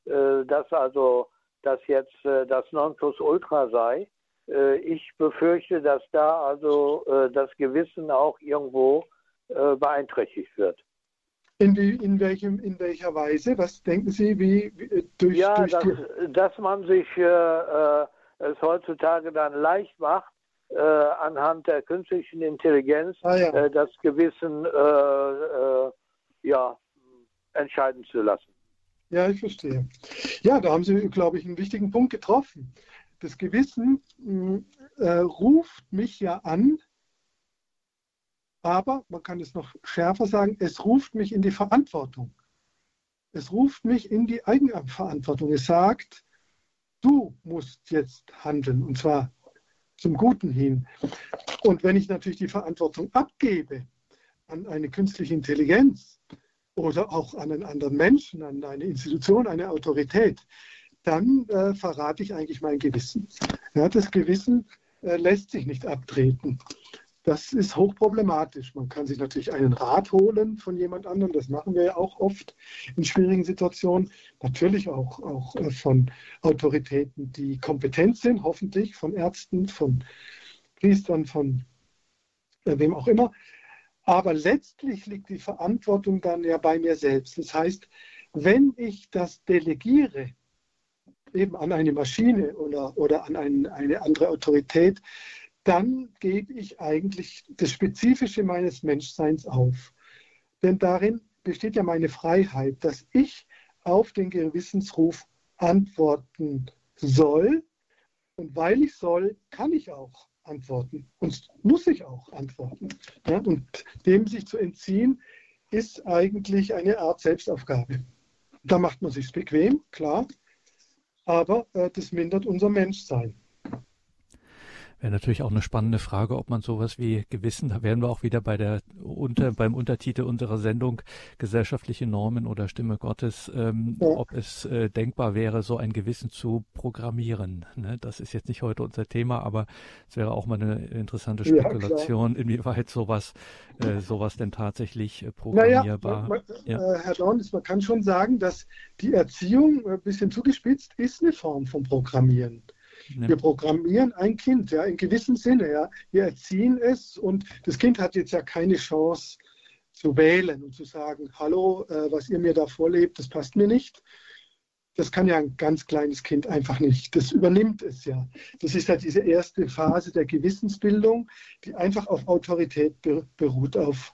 dass also das jetzt das Nonplusultra sei. ich befürchte, dass da also das Gewissen auch irgendwo beeinträchtigt wird. In, wie, in, welchem, in welcher Weise? Was denken Sie, wie, wie durch, ja, durch dass, dass man sich äh, äh, es heutzutage dann leicht macht, äh, anhand der künstlichen Intelligenz ah, ja. äh, das Gewissen äh, äh, ja, entscheiden zu lassen. Ja, ich verstehe. Ja, da haben Sie, glaube ich, einen wichtigen Punkt getroffen. Das Gewissen mh, ruft mich ja an, aber man kann es noch schärfer sagen, es ruft mich in die Verantwortung. Es ruft mich in die Eigenverantwortung. Es sagt, du musst jetzt handeln und zwar zum Guten hin. Und wenn ich natürlich die Verantwortung abgebe an eine künstliche Intelligenz oder auch an einen anderen Menschen, an eine Institution, eine Autorität, dann äh, verrate ich eigentlich mein Gewissen. Ja, das Gewissen äh, lässt sich nicht abtreten. Das ist hochproblematisch. Man kann sich natürlich einen Rat holen von jemand anderem. Das machen wir ja auch oft in schwierigen Situationen. Natürlich auch, auch äh, von Autoritäten, die kompetent sind, hoffentlich von Ärzten, von Priestern, von äh, wem auch immer. Aber letztlich liegt die Verantwortung dann ja bei mir selbst. Das heißt, wenn ich das delegiere, eben an eine Maschine oder, oder an ein, eine andere Autorität, dann gebe ich eigentlich das Spezifische meines Menschseins auf. Denn darin besteht ja meine Freiheit, dass ich auf den Gewissensruf antworten soll. Und weil ich soll, kann ich auch antworten und muss ich auch antworten. Ja, und dem sich zu entziehen, ist eigentlich eine Art Selbstaufgabe. Da macht man sich bequem, klar, aber äh, das mindert unser Menschsein. Wäre natürlich auch eine spannende Frage, ob man sowas wie Gewissen, da wären wir auch wieder bei der unter, beim Untertitel unserer Sendung gesellschaftliche Normen oder Stimme Gottes, ähm, ja. ob es äh, denkbar wäre, so ein Gewissen zu programmieren. Ne? Das ist jetzt nicht heute unser Thema, aber es wäre auch mal eine interessante Spekulation, ja, inwieweit sowas, äh, sowas denn tatsächlich äh, programmierbar. Naja, man, ja. äh, Herr Dornis, man kann schon sagen, dass die Erziehung, ein bisschen zugespitzt, ist eine Form von Programmieren. Wir programmieren ein Kind, ja, in gewissem Sinne, ja. Wir erziehen es und das Kind hat jetzt ja keine Chance zu wählen und zu sagen, hallo, äh, was ihr mir da vorlebt, das passt mir nicht. Das kann ja ein ganz kleines Kind einfach nicht. Das übernimmt es ja. Das ist ja diese erste Phase der Gewissensbildung, die einfach auf Autorität beruht, auf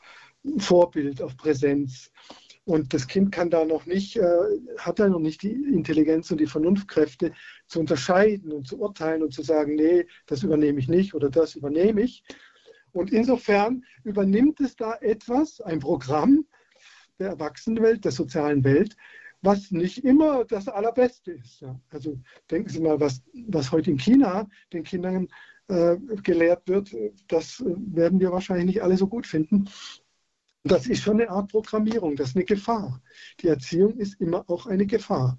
Vorbild, auf Präsenz. Und das Kind kann da noch nicht, äh, hat da noch nicht die Intelligenz und die Vernunftkräfte zu unterscheiden und zu urteilen und zu sagen, nee, das übernehme ich nicht oder das übernehme ich. Und insofern übernimmt es da etwas, ein Programm der Erwachsenenwelt, der sozialen Welt, was nicht immer das Allerbeste ist. Ja. Also denken Sie mal, was, was heute in China den Kindern äh, gelehrt wird, das werden wir wahrscheinlich nicht alle so gut finden. Das ist schon eine Art Programmierung, das ist eine Gefahr. Die Erziehung ist immer auch eine Gefahr.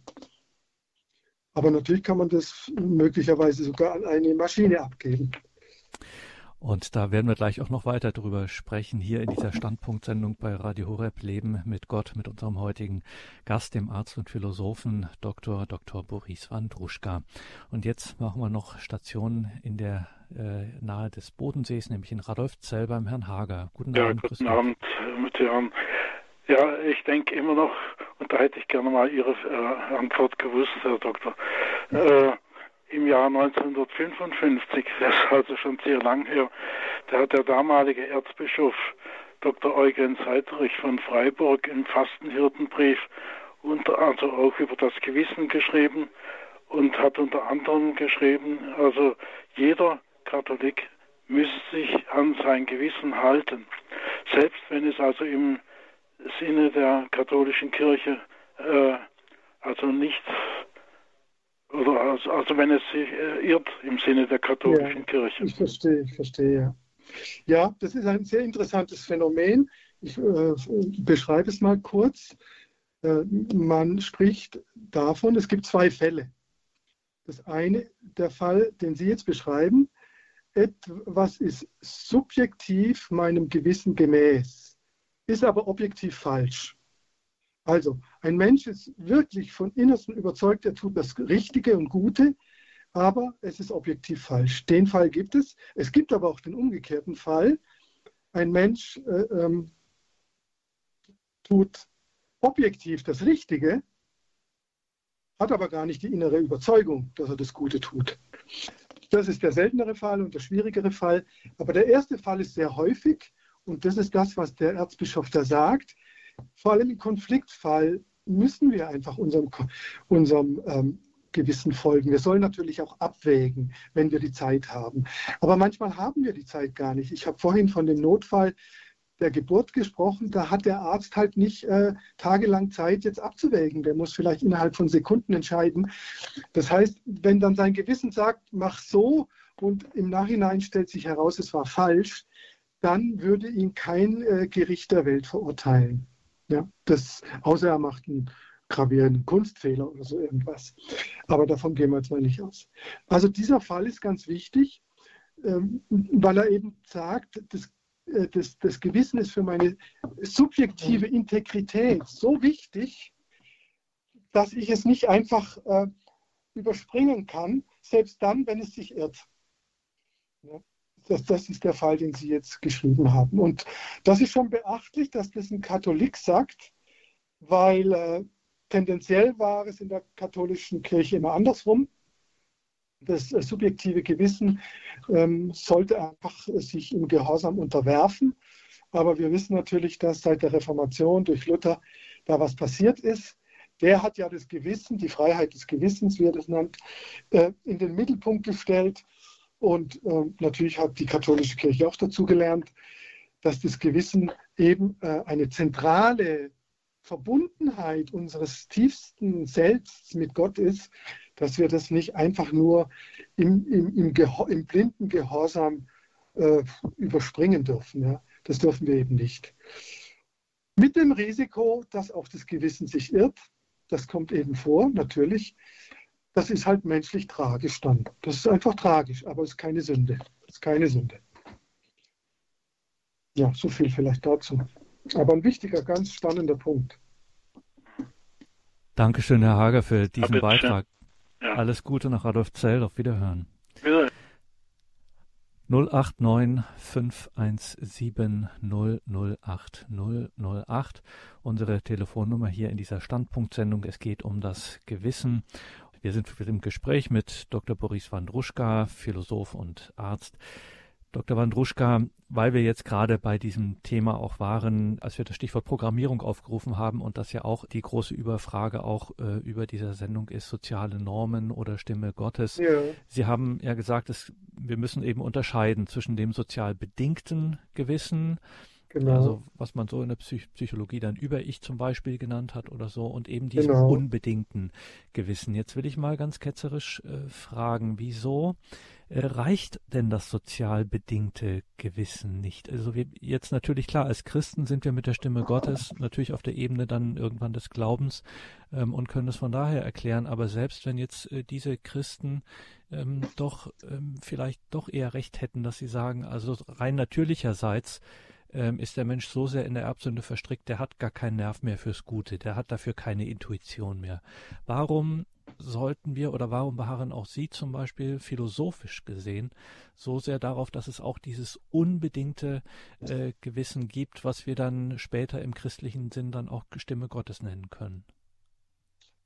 Aber natürlich kann man das möglicherweise sogar an eine Maschine abgeben. Und da werden wir gleich auch noch weiter drüber sprechen, hier in dieser Standpunktsendung bei Radio Horeb Leben mit Gott, mit unserem heutigen Gast, dem Arzt und Philosophen Dr. Dr. Boris Wandruschka. Und jetzt machen wir noch Station in der äh, nahe des Bodensees, nämlich in Radolfzell beim Herrn Hager. Guten ja, Abend. Guten Abend, mit Herrn. Ja, ich denke immer noch, und da hätte ich gerne mal Ihre äh, Antwort gewusst, Herr Doktor. Äh, Im Jahr 1955, [laughs] das ist also schon sehr lang her, da hat der damalige Erzbischof Dr. Eugen Seiterich von Freiburg im Fastenhirtenbrief unter, also auch über das Gewissen geschrieben und hat unter anderem geschrieben, also jeder Katholik müsse sich an sein Gewissen halten, selbst wenn es also im Sinne der katholischen Kirche äh, also nicht oder also, also, wenn es sich äh, irrt im Sinne der katholischen ja, Kirche. Ich verstehe, ich verstehe, ja. Ja, das ist ein sehr interessantes Phänomen. Ich äh, beschreibe es mal kurz. Äh, man spricht davon, es gibt zwei Fälle. Das eine, der Fall, den Sie jetzt beschreiben, etwas ist subjektiv meinem Gewissen gemäß, ist aber objektiv falsch. Also, ein Mensch ist wirklich von Innersten überzeugt, er tut das Richtige und Gute, aber es ist objektiv falsch. Den Fall gibt es. Es gibt aber auch den umgekehrten Fall. Ein Mensch äh, ähm, tut objektiv das Richtige, hat aber gar nicht die innere Überzeugung, dass er das Gute tut. Das ist der seltenere Fall und der schwierigere Fall. Aber der erste Fall ist sehr häufig und das ist das, was der Erzbischof da sagt. Vor allem im Konfliktfall müssen wir einfach unserem, unserem ähm, Gewissen folgen. Wir sollen natürlich auch abwägen, wenn wir die Zeit haben. Aber manchmal haben wir die Zeit gar nicht. Ich habe vorhin von dem Notfall der Geburt gesprochen, da hat der Arzt halt nicht äh, tagelang Zeit, jetzt abzuwägen. Der muss vielleicht innerhalb von Sekunden entscheiden. Das heißt, wenn dann sein Gewissen sagt, mach so und im Nachhinein stellt sich heraus, es war falsch, dann würde ihn kein äh, Gericht der Welt verurteilen. Ja, das, außer er macht einen gravierenden Kunstfehler oder so irgendwas. Aber davon gehen wir jetzt mal nicht aus. Also dieser Fall ist ganz wichtig, ähm, weil er eben sagt, das das, das Gewissen ist für meine subjektive Integrität so wichtig, dass ich es nicht einfach äh, überspringen kann, selbst dann, wenn es sich irrt. Ja, das, das, ist der Fall, den Sie jetzt geschrieben haben. Und das ist schon beachtlich, dass das ein Katholik sagt, weil äh, tendenziell war es in der katholischen Kirche immer andersrum. Das äh, subjektive Gewissen ähm, sollte einfach sich im Gehorsam unterwerfen. Aber wir wissen natürlich, dass seit der Reformation durch Luther da was passiert ist. Der hat ja das Gewissen, die Freiheit des Gewissens, wie er das nennt, äh, in den Mittelpunkt gestellt. Und äh, natürlich hat die katholische Kirche auch dazu gelernt, dass das Gewissen eben äh, eine zentrale Verbundenheit unseres tiefsten Selbst mit Gott ist, dass wir das nicht einfach nur im, im, im, im blinden Gehorsam äh, überspringen dürfen. Ja? Das dürfen wir eben nicht. Mit dem Risiko, dass auch das Gewissen sich irrt, das kommt eben vor, natürlich. Das ist halt menschlich tragisch dann. Das ist einfach tragisch, aber es ist keine Sünde. Es ist keine Sünde. Ja, so viel vielleicht dazu. Aber ein wichtiger, ganz spannender Punkt. Dankeschön, Herr Hager, für diesen Beitrag. Ja. Alles Gute nach Adolfzell. Auf Wiederhören. Wiederhören. 089 517 008 008. Unsere Telefonnummer hier in dieser Standpunktsendung. Es geht um das Gewissen. Wir sind im Gespräch mit Dr. Boris Wandruschka, Philosoph und Arzt. Dr. Wandruschka, weil wir jetzt gerade bei diesem Thema auch waren, als wir das Stichwort Programmierung aufgerufen haben und das ja auch die große Überfrage auch äh, über dieser Sendung ist, soziale Normen oder Stimme Gottes. Ja. Sie haben ja gesagt, dass wir müssen eben unterscheiden zwischen dem sozial bedingten Gewissen, Genau. Also was man so in der Psych Psychologie dann über Ich zum Beispiel genannt hat oder so und eben diesem genau. unbedingten Gewissen. Jetzt will ich mal ganz ketzerisch äh, fragen, wieso reicht denn das sozial bedingte Gewissen nicht? Also wir jetzt natürlich klar, als Christen sind wir mit der Stimme Gottes natürlich auf der Ebene dann irgendwann des Glaubens ähm, und können es von daher erklären. Aber selbst wenn jetzt äh, diese Christen ähm, doch ähm, vielleicht doch eher recht hätten, dass sie sagen, also rein natürlicherseits ähm, ist der Mensch so sehr in der Erbsünde verstrickt, der hat gar keinen Nerv mehr fürs Gute, der hat dafür keine Intuition mehr. Warum sollten wir oder warum beharren auch Sie zum Beispiel philosophisch gesehen so sehr darauf, dass es auch dieses unbedingte äh, Gewissen gibt, was wir dann später im christlichen Sinn dann auch Stimme Gottes nennen können?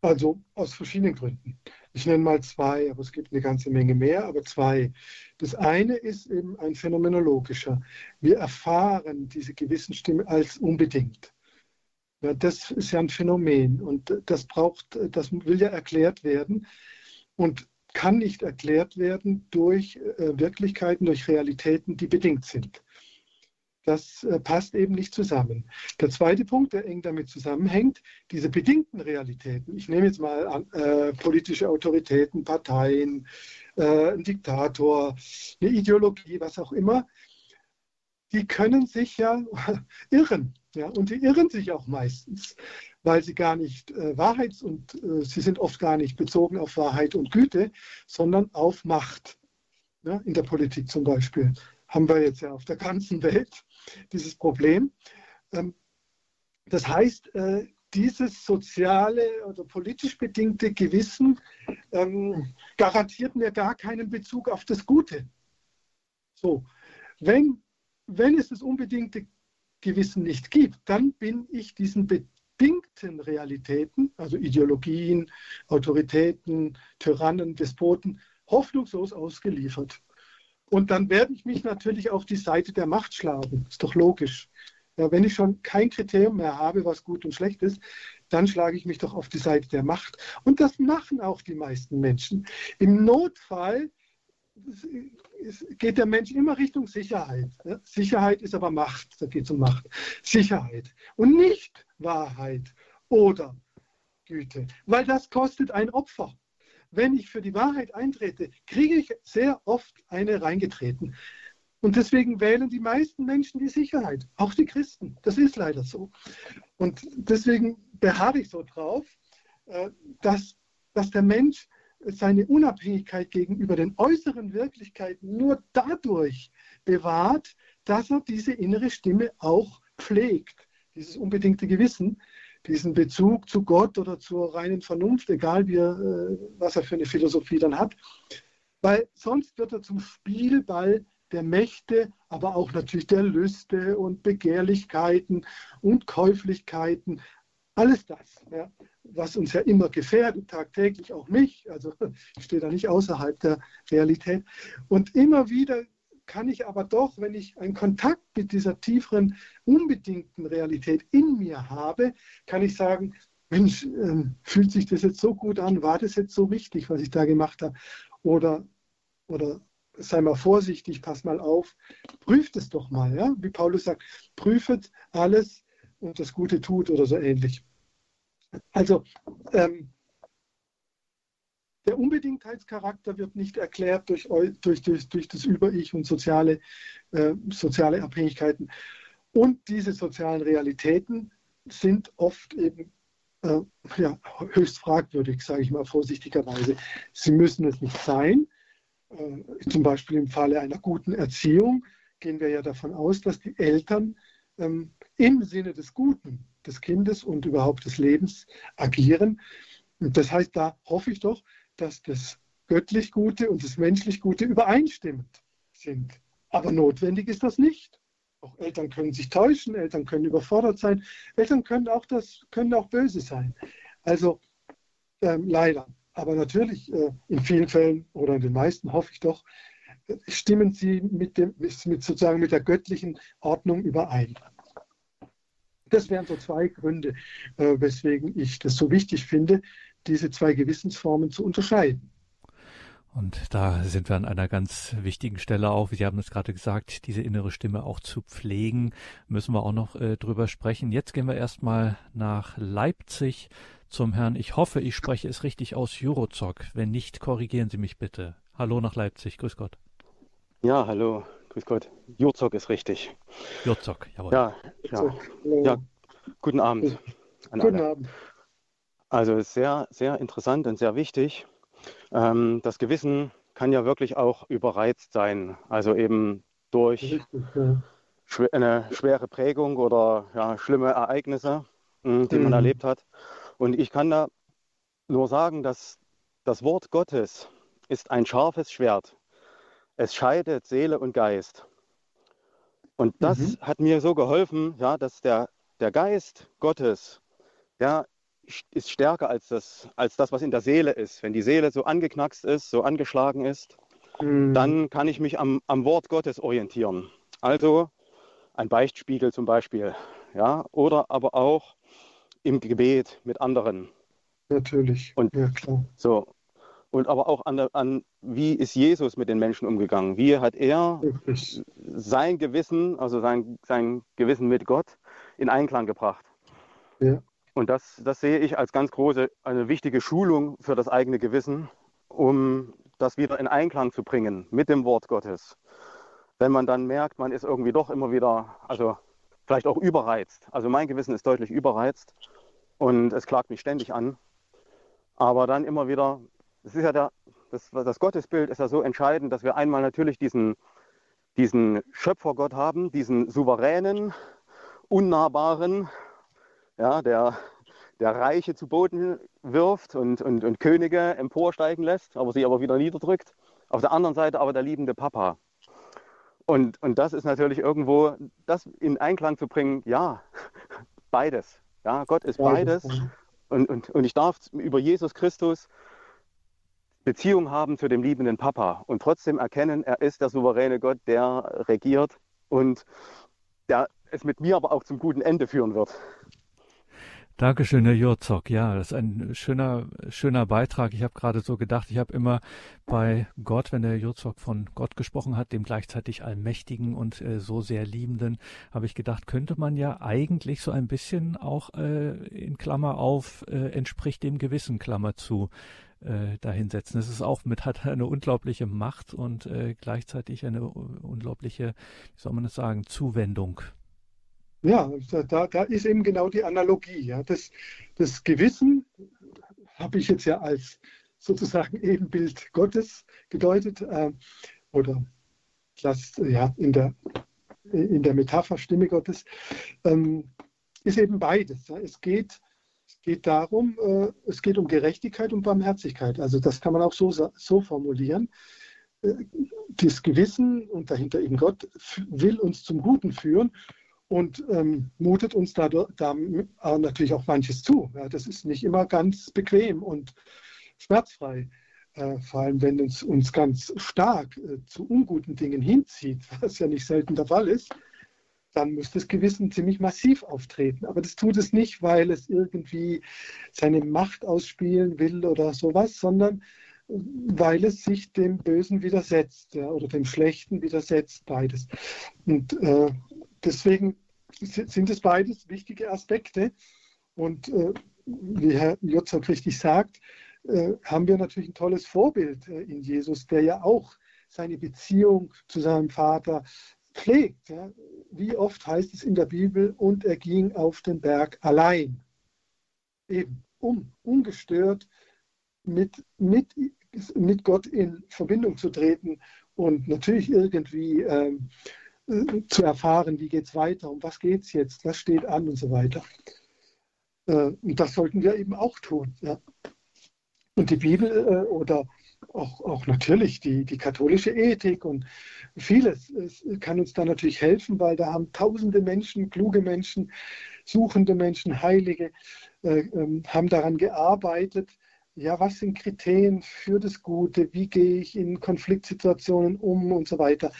Also aus verschiedenen Gründen. Ich nenne mal zwei, aber es gibt eine ganze Menge mehr, aber zwei. Das eine ist eben ein phänomenologischer. Wir erfahren diese gewissen Stimmen als unbedingt. Ja, das ist ja ein Phänomen und das braucht, das will ja erklärt werden und kann nicht erklärt werden durch äh, Wirklichkeiten, durch Realitäten, die bedingt sind. Das äh, passt eben nicht zusammen. Der zweite Punkt, der eng damit zusammenhängt, diese bedingten Realitäten, ich nehme jetzt mal an, äh, politische Autoritäten, Parteien, äh, ein Diktator, eine Ideologie, was auch immer, die können sich ja [laughs] irren. Ja, und die irren sich auch meistens, weil sie gar nicht äh, Wahrheits- und äh, sie sind oft gar nicht bezogen auf Wahrheit und Güte, sondern auf Macht. Ja, in der Politik zum Beispiel haben wir jetzt ja auf der ganzen Welt dieses Problem. Ähm, das heißt, äh, dieses soziale oder politisch bedingte Gewissen ähm, garantiert mir gar keinen Bezug auf das Gute. So, wenn, wenn es das unbedingte Gewissen nicht gibt, dann bin ich diesen bedingten Realitäten, also Ideologien, Autoritäten, Tyrannen, Despoten, hoffnungslos ausgeliefert. Und dann werde ich mich natürlich auf die Seite der Macht schlagen. Ist doch logisch. Ja, wenn ich schon kein Kriterium mehr habe, was gut und schlecht ist, dann schlage ich mich doch auf die Seite der Macht. Und das machen auch die meisten Menschen. Im Notfall geht der Mensch immer Richtung Sicherheit. Sicherheit ist aber Macht, da geht es um Macht. Sicherheit und nicht Wahrheit oder Güte, weil das kostet ein Opfer wenn ich für die Wahrheit eintrete, kriege ich sehr oft eine reingetreten. Und deswegen wählen die meisten Menschen die Sicherheit, auch die Christen. Das ist leider so. Und deswegen beharre ich so drauf, äh, dass, dass der Mensch seine Unabhängigkeit gegenüber den äußeren Wirklichkeiten nur dadurch bewahrt, dass er diese innere Stimme auch pflegt, dieses unbedingte Gewissen, diesen Bezug zu Gott oder zur reinen Vernunft, egal wie er, äh, was er für eine Philosophie dann hat. Weil sonst wird er zum Spielball der Mächte, aber auch natürlich der Lüste und Begehrlichkeiten und Käuflichkeiten. Alles das. Ja. Was uns ja immer gefährdet, tagtäglich auch mich. Also [laughs] ich stehe da nicht außerhalb der Realität. Und immer wieder kann ich aber doch, wenn ich einen Kontakt mit dieser tieferen, unbedingten Realität in mir habe, kann ich sagen, Mensch, äh, fühlt sich das jetzt so gut an? War das jetzt so richtig, was ich da gemacht habe? Oder, oder sei mal vorsichtig, pass mal auf, prüft es doch mal, ja? Wie Paulus sagt, prüfet alles und das Gute tut oder so ähnlich. Also ähm, der Unbedingtheitscharakter wird nicht erklärt durch, durch, durch, durch das Über-Ich und soziale, äh, soziale Abhängigkeiten. Und diese sozialen Realitäten sind oft eben äh, ja, höchst fragwürdig, sage ich mal vorsichtigerweise. Sie müssen es nicht sein. Äh, zum Beispiel im Falle einer guten Erziehung gehen wir ja davon aus, dass die Eltern ähm, im Sinne des Guten des Kindes und überhaupt des Lebens agieren. Und das heißt, da hoffe ich doch, dass das göttlich Gute und das menschlich Gute übereinstimmend sind. Aber notwendig ist das nicht. Auch Eltern können sich täuschen, Eltern können überfordert sein, Eltern können auch, das, können auch böse sein. Also ähm, leider. Aber natürlich, äh, in vielen Fällen oder in den meisten hoffe ich doch, äh, stimmen sie mit, dem, mit, sozusagen mit der göttlichen Ordnung überein. Das wären so zwei Gründe, äh, weswegen ich das so wichtig finde, diese zwei Gewissensformen zu unterscheiden. Und da sind wir an einer ganz wichtigen Stelle auch. Sie haben es gerade gesagt, diese innere Stimme auch zu pflegen, müssen wir auch noch äh, drüber sprechen. Jetzt gehen wir erstmal nach Leipzig zum Herrn. Ich hoffe, ich spreche es richtig aus, Jurozok. Wenn nicht, korrigieren Sie mich bitte. Hallo nach Leipzig. Grüß Gott. Ja, hallo. Grüß Gott. Jurzok ist richtig. Jurzok, jawohl. Ja, ja. ja. Guten Abend. Guten alle. Abend. Also sehr, sehr interessant und sehr wichtig. Ähm, das Gewissen kann ja wirklich auch überreizt sein. Also eben durch eine schwere Prägung oder ja, schlimme Ereignisse, hm, die mhm. man erlebt hat. Und ich kann da nur sagen, dass das Wort Gottes ist ein scharfes Schwert. Es scheidet Seele und Geist. Und das mhm. hat mir so geholfen, ja, dass der, der Geist Gottes, der ist stärker als das, als das, was in der Seele ist. Wenn die Seele so angeknackst ist, so angeschlagen ist, mhm. dann kann ich mich am, am Wort Gottes orientieren. Also ein Beichtspiegel zum Beispiel, ja, oder aber auch im Gebet mit anderen. Natürlich. Und ja, klar. So. Und aber auch an, an, wie ist Jesus mit den Menschen umgegangen? Wie hat er sein Gewissen, also sein, sein Gewissen mit Gott in Einklang gebracht? Ja. Und das, das sehe ich als ganz große, eine wichtige Schulung für das eigene Gewissen, um das wieder in Einklang zu bringen mit dem Wort Gottes. Wenn man dann merkt, man ist irgendwie doch immer wieder, also vielleicht auch überreizt. Also mein Gewissen ist deutlich überreizt und es klagt mich ständig an. Aber dann immer wieder, das ist ja der, das, das Gottesbild ist ja so entscheidend, dass wir einmal natürlich diesen, diesen Schöpfergott haben, diesen souveränen, unnahbaren, ja, der, der Reiche zu Boden wirft und, und, und Könige emporsteigen lässt, aber sie aber wieder niederdrückt. Auf der anderen Seite aber der liebende Papa. Und, und das ist natürlich irgendwo, das in Einklang zu bringen, ja, beides. Ja, Gott ist beides. Und, und, und ich darf über Jesus Christus Beziehung haben zu dem liebenden Papa und trotzdem erkennen, er ist der souveräne Gott, der regiert und der es mit mir aber auch zum guten Ende führen wird. Dankeschön, Herr Jurzok. Ja, das ist ein schöner, schöner Beitrag. Ich habe gerade so gedacht, ich habe immer bei Gott, wenn der Jurzok von Gott gesprochen hat, dem gleichzeitig Allmächtigen und äh, so sehr Liebenden, habe ich gedacht, könnte man ja eigentlich so ein bisschen auch äh, in Klammer auf äh, entspricht dem Gewissen Klammer zu äh, dahinsetzen. Es ist auch mit hat [laughs] eine unglaubliche Macht und äh, gleichzeitig eine unglaubliche, wie soll man das sagen, Zuwendung ja, da, da ist eben genau die Analogie. Ja. Das, das Gewissen habe ich jetzt ja als sozusagen Ebenbild Gottes gedeutet äh, oder das, ja, in, der, in der Metapher Stimme Gottes, ähm, ist eben beides. Ja. Es, geht, geht darum, äh, es geht um Gerechtigkeit und Barmherzigkeit. Also das kann man auch so, so formulieren. Äh, das Gewissen und dahinter eben Gott will uns zum Guten führen und ähm, mutet uns da, da natürlich auch manches zu. Das ist nicht immer ganz bequem und schmerzfrei. Äh, vor allem, wenn es uns ganz stark zu unguten Dingen hinzieht, [laughs] was ja nicht selten der Fall ist, dann muss das Gewissen ziemlich massiv auftreten. Aber das tut es nicht, weil es irgendwie seine Macht ausspielen will oder sowas, sondern weil es sich dem Bösen widersetzt ja, oder dem Schlechten widersetzt, beides. Und äh, deswegen sind es beides wichtige Aspekte. Und äh, wie Herr Jotzok richtig sagt, äh, haben wir natürlich ein tolles Vorbild äh, in Jesus, der ja auch seine Beziehung zu seinem Vater pflegt. Ja. Wie oft heißt es in der Bibel, und er ging auf den Berg allein. Eben, um ungestört mit, mit, mit Gott in Verbindung zu treten und natürlich irgendwie ähm, äh, zu erfahren, wie geht es weiter, um was geht es jetzt, was steht an und so weiter. Äh, und das sollten wir eben auch tun. Ja. Und die Bibel äh, oder auch, auch natürlich die, die katholische Ethik und vieles es kann uns da natürlich helfen, weil da haben tausende Menschen, kluge Menschen, suchende Menschen, Heilige, äh, äh, haben daran gearbeitet, ja, was sind Kriterien für das Gute, wie gehe ich in Konfliktsituationen um und so weiter.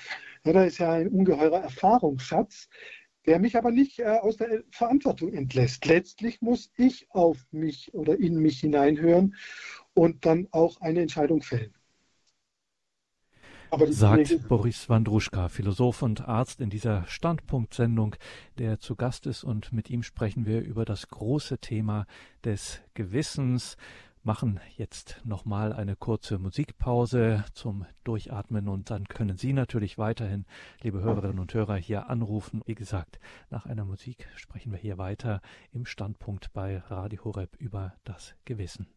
Ja, da ist ja ein ungeheurer Erfahrungsschatz, der mich aber nicht äh, aus der Verantwortung entlässt. Letztlich muss ich auf mich oder in mich hineinhören und dann auch eine Entscheidung fällen. sagt Pflege Boris Wandruschka, Philosoph und Arzt in dieser Standpunktsendung, der zu Gast ist und mit ihm sprechen wir über das große Thema des Gewissens machen jetzt nochmal eine kurze Musikpause zum Durchatmen und dann können Sie natürlich weiterhin, liebe Hörerinnen und Hörer, hier anrufen. Wie gesagt, nach einer Musik sprechen wir hier weiter im Standpunkt bei Radio Horeb über das Gewissen.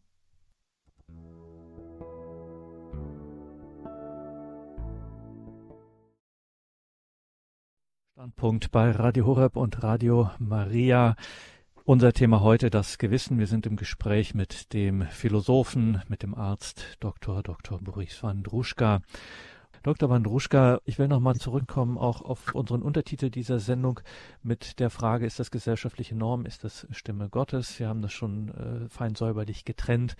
Standpunkt bei Radio Horeb und Radio Maria. Unser Thema heute das Gewissen. Wir sind im Gespräch mit dem Philosophen, mit dem Arzt Dr. Dr. Boris van Druschka. Dr. Van Druschka, ich will nochmal zurückkommen auch auf unseren Untertitel dieser Sendung mit der Frage, ist das gesellschaftliche Norm, ist das Stimme Gottes? Wir haben das schon äh, fein säuberlich getrennt,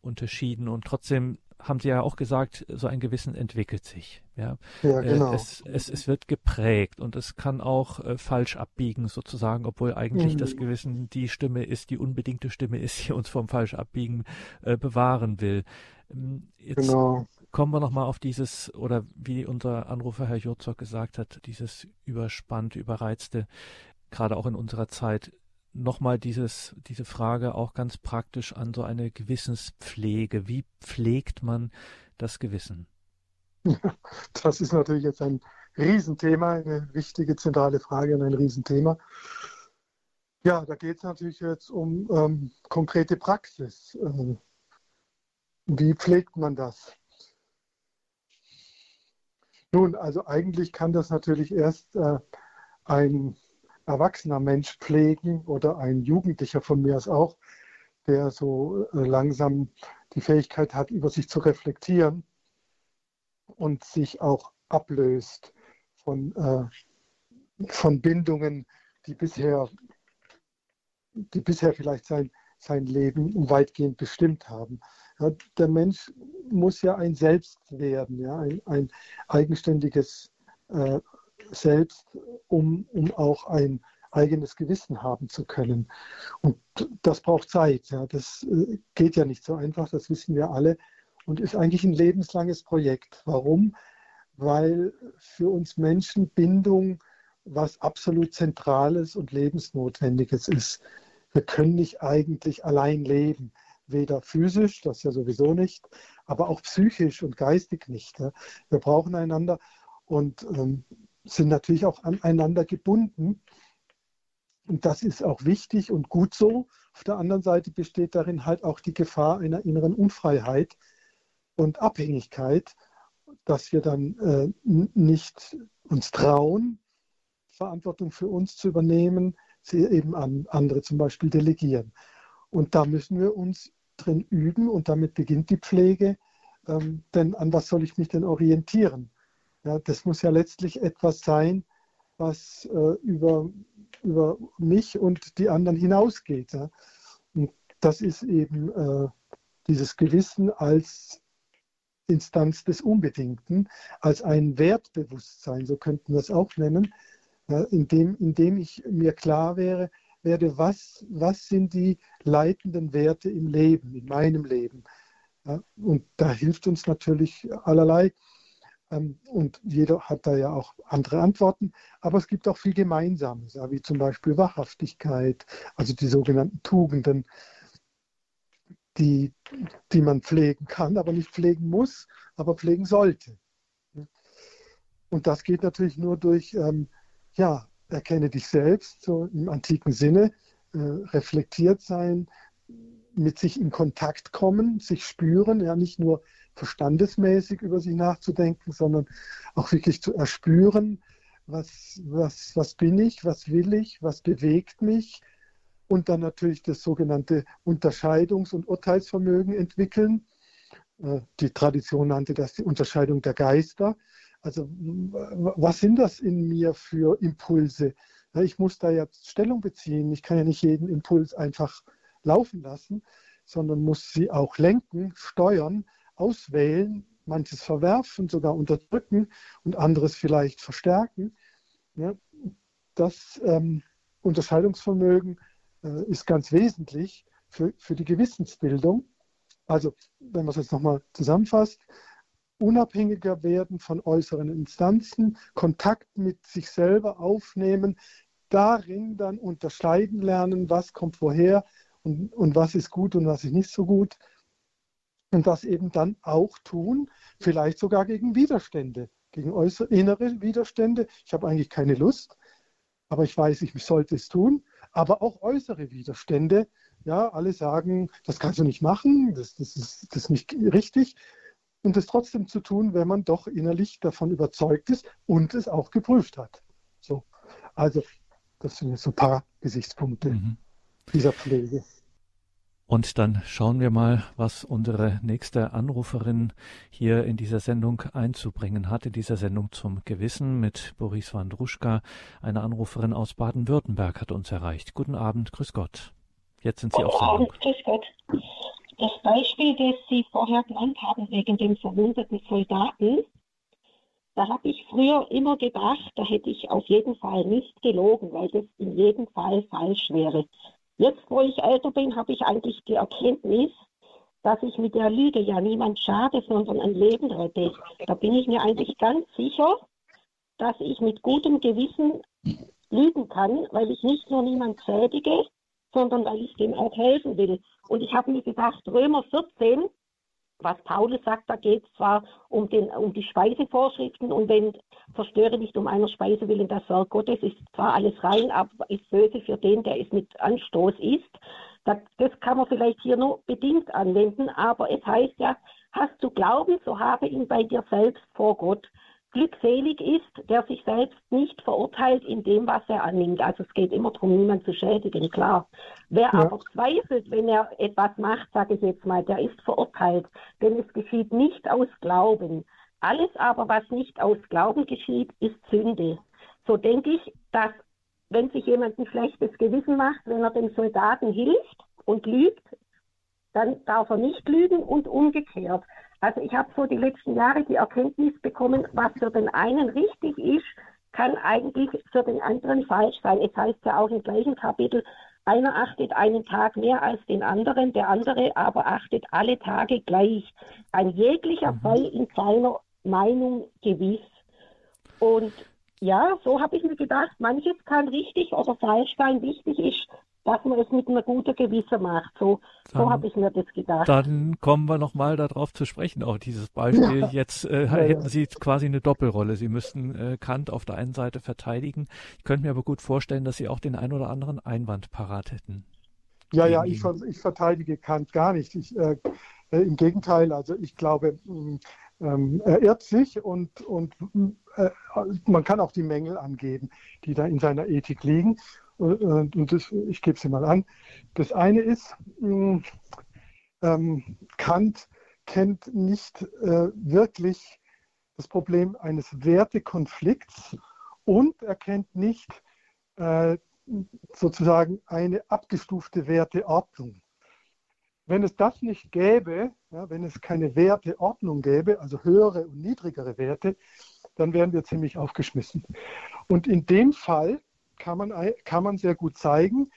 unterschieden und trotzdem haben Sie ja auch gesagt, so ein Gewissen entwickelt sich. Ja, ja äh, genau. es, es, es wird geprägt und es kann auch äh, falsch abbiegen sozusagen, obwohl eigentlich mhm. das Gewissen die Stimme ist, die unbedingte Stimme ist, die uns vom falsch abbiegen äh, bewahren will. Ähm, jetzt genau. Kommen wir nochmal auf dieses, oder wie unser Anrufer Herr Jurzok gesagt hat, dieses überspannte, überreizte, gerade auch in unserer Zeit, nochmal dieses, diese Frage auch ganz praktisch an so eine Gewissenspflege. Wie pflegt man das Gewissen? [laughs] Das ist natürlich jetzt ein Riesenthema, eine wichtige zentrale Frage und ein Riesenthema. Ja, da geht es natürlich jetzt um ähm, konkrete Praxis. Ähm, wie pflegt man das? Nun, also eigentlich kann das natürlich erst äh, ein erwachsener Mensch pflegen oder ein Jugendlicher von mir aus auch, der so äh, langsam die Fähigkeit hat, über sich zu reflektieren und sich auch ablöst von, äh, von Bindungen, die bisher, die bisher vielleicht sein, sein Leben weitgehend bestimmt haben. Ja, der Mensch muss ja ein Selbst werden, ja, ein, ein eigenständiges äh, selbst, um, um auch ein eigenes Gewissen haben zu können. Und das braucht Zeit. Ja. Das äh, geht ja nicht so einfach, das wissen wir alle. Und ist eigentlich ein lebenslanges Projekt. Warum? Weil für uns Menschen Bindung was absolut Zentrales und Lebensnotwendiges ist. Wir können nicht eigentlich allein leben. Weder physisch, das ja sowieso nicht, aber auch psychisch und geistig nicht. Ja. Wir brauchen einander. Und ähm, sind natürlich auch aneinander gebunden. Und das ist auch wichtig und gut so. Auf der anderen Seite besteht darin halt auch die Gefahr einer inneren Unfreiheit und Abhängigkeit, dass wir dann äh, nicht uns trauen, Verantwortung für uns zu übernehmen, sie eben an andere zum Beispiel delegieren. Und da müssen wir uns drin üben und damit beginnt die Pflege. Ähm, denn an was soll ich mich denn orientieren? Ja, das muss ja letztlich etwas sein, was äh, über, über mich und die anderen hinausgeht. Ja? Und das ist eben äh, dieses Gewissen als Instanz des Unbedingten, als ein Wertbewusstsein, so könnten wir es auch nennen, ja, indem, indem ich mir klar wäre, werde, was, was sind die leitenden Werte im Leben, in meinem Leben. Ja, und da hilft uns natürlich allerlei. Ähm, und jeder hat da ja auch andere Antworten. Aber es gibt auch viel Gemeinsames, ja, wie zum Beispiel Wahrhaftigkeit, also die sogenannten Tugenden, die, die man pflegen kann, aber nicht pflegen muss, aber pflegen sollte. Und das geht natürlich nur durch, ähm, ja, erkenne dich selbst, so im antiken Sinne, äh, reflektiert sein, mit sich in Kontakt kommen, sich spüren, ja, nicht nur verstandesmäßig über sich nachzudenken, sondern auch wirklich zu erspüren, was, was, was bin ich, was will ich, was bewegt mich, und dann natürlich das sogenannte Unterscheidungs- und Urteilsvermögen entwickeln. Äh, die Tradition nannte das die Unterscheidung der Geister. Also was sind das in mir für Impulse? Ich muss da jetzt Stellung beziehen. Ich kann ja nicht jeden Impuls einfach laufen lassen, sondern muss sie auch lenken, steuern, auswählen, manches verwerfen, sogar unterdrücken und anderes vielleicht verstärken. Das ähm, Unterscheidungsvermögen äh, ist ganz wesentlich für, für die Gewissensbildung. Also, wenn man es jetzt nochmal zusammenfasst, unabhängiger werden von äußeren Instanzen, Kontakt mit sich selber aufnehmen, darin dann unterscheiden lernen, was kommt woher und, und was ist gut und was ist nicht so gut. Und das eben dann auch tun, vielleicht sogar gegen Widerstände, gegen äußere, innere Widerstände. Ich habe eigentlich keine Lust, aber ich weiß, ich sollte es tun aber auch äußere Widerstände. Ja, alle sagen, das kannst du nicht machen, das, das, ist, das ist nicht richtig. Und es trotzdem zu tun, wenn man doch innerlich davon überzeugt ist und es auch geprüft hat. So. Also, das sind jetzt so ein paar Gesichtspunkte mhm. dieser Pflege. Und dann schauen wir mal, was unsere nächste Anruferin hier in dieser Sendung einzubringen hat, in dieser Sendung zum Gewissen mit Boris Wandruschka. Eine Anruferin aus Baden-Württemberg hat uns erreicht. Guten Abend, grüß Gott. Jetzt sind Sie auf Sendung. Abend, grüß Gott. Das Beispiel, das Sie vorher genannt haben, wegen dem verwundeten Soldaten, da habe ich früher immer gedacht, da hätte ich auf jeden Fall nicht gelogen, weil das in jedem Fall falsch wäre. Jetzt, wo ich älter bin, habe ich eigentlich die Erkenntnis, dass ich mit der Lüge ja niemand schade, sondern ein Leben rette. Da bin ich mir eigentlich ganz sicher, dass ich mit gutem Gewissen lügen kann, weil ich nicht nur niemand schädige, sondern weil ich dem auch helfen will. Und ich habe mir gedacht, Römer 14, was Paulus sagt, da geht es zwar um, den, um die Speisevorschriften und wenn zerstöre nicht um einer Speise willen das Werk Gottes, ist zwar alles rein, aber ist böse für den, der es mit Anstoß isst. Das, das kann man vielleicht hier nur bedingt anwenden, aber es heißt ja, hast du Glauben, so habe ihn bei dir selbst vor Gott. Glückselig ist, der sich selbst nicht verurteilt in dem, was er annimmt. Also es geht immer darum, niemanden zu schädigen, klar. Wer ja. aber zweifelt, wenn er etwas macht, sage ich jetzt mal, der ist verurteilt. Denn es geschieht nicht aus Glauben. Alles aber, was nicht aus Glauben geschieht, ist Sünde. So denke ich, dass wenn sich jemand ein schlechtes Gewissen macht, wenn er dem Soldaten hilft und lügt, dann darf er nicht lügen und umgekehrt. Also ich habe so die letzten Jahre die Erkenntnis bekommen, was für den einen richtig ist, kann eigentlich für den anderen falsch sein. Es heißt ja auch im gleichen Kapitel, einer achtet einen Tag mehr als den anderen, der andere aber achtet alle Tage gleich. Ein jeglicher mhm. Fall in seiner Meinung gewiss. Und ja, so habe ich mir gedacht, manches kann richtig oder falsch sein. Wichtig ist, dass man es mit einer guten Gewissen macht. So, so habe ich mir das gedacht. Dann kommen wir nochmal darauf zu sprechen, auch dieses Beispiel. Ja. Jetzt äh, hätten Sie quasi eine Doppelrolle. Sie müssten äh, Kant auf der einen Seite verteidigen. Ich könnte mir aber gut vorstellen, dass Sie auch den ein oder anderen Einwand parat hätten. Ja, ja, ich, ich verteidige Kant gar nicht. Ich, äh, äh Im Gegenteil, also ich glaube, mm, ähm, er irrt sich und, und äh, man kann auch die Mängel angeben, die da in seiner Ethik liegen. Und das, ich gebe sie mal an. Das eine ist, hm, ähm, Kant kennt nicht äh, wirklich das Problem eines Wertekonflikts und er kennt nicht äh, sozusagen eine abgestufte Werteordnung. Wenn es das nicht gäbe, ja, wenn es keine Werteordnung gäbe, also höhere und niedrigere Werte, dann wären wir ziemlich aufgeschmissen. Und in dem Fall kann man, kann man sehr gut zeigen,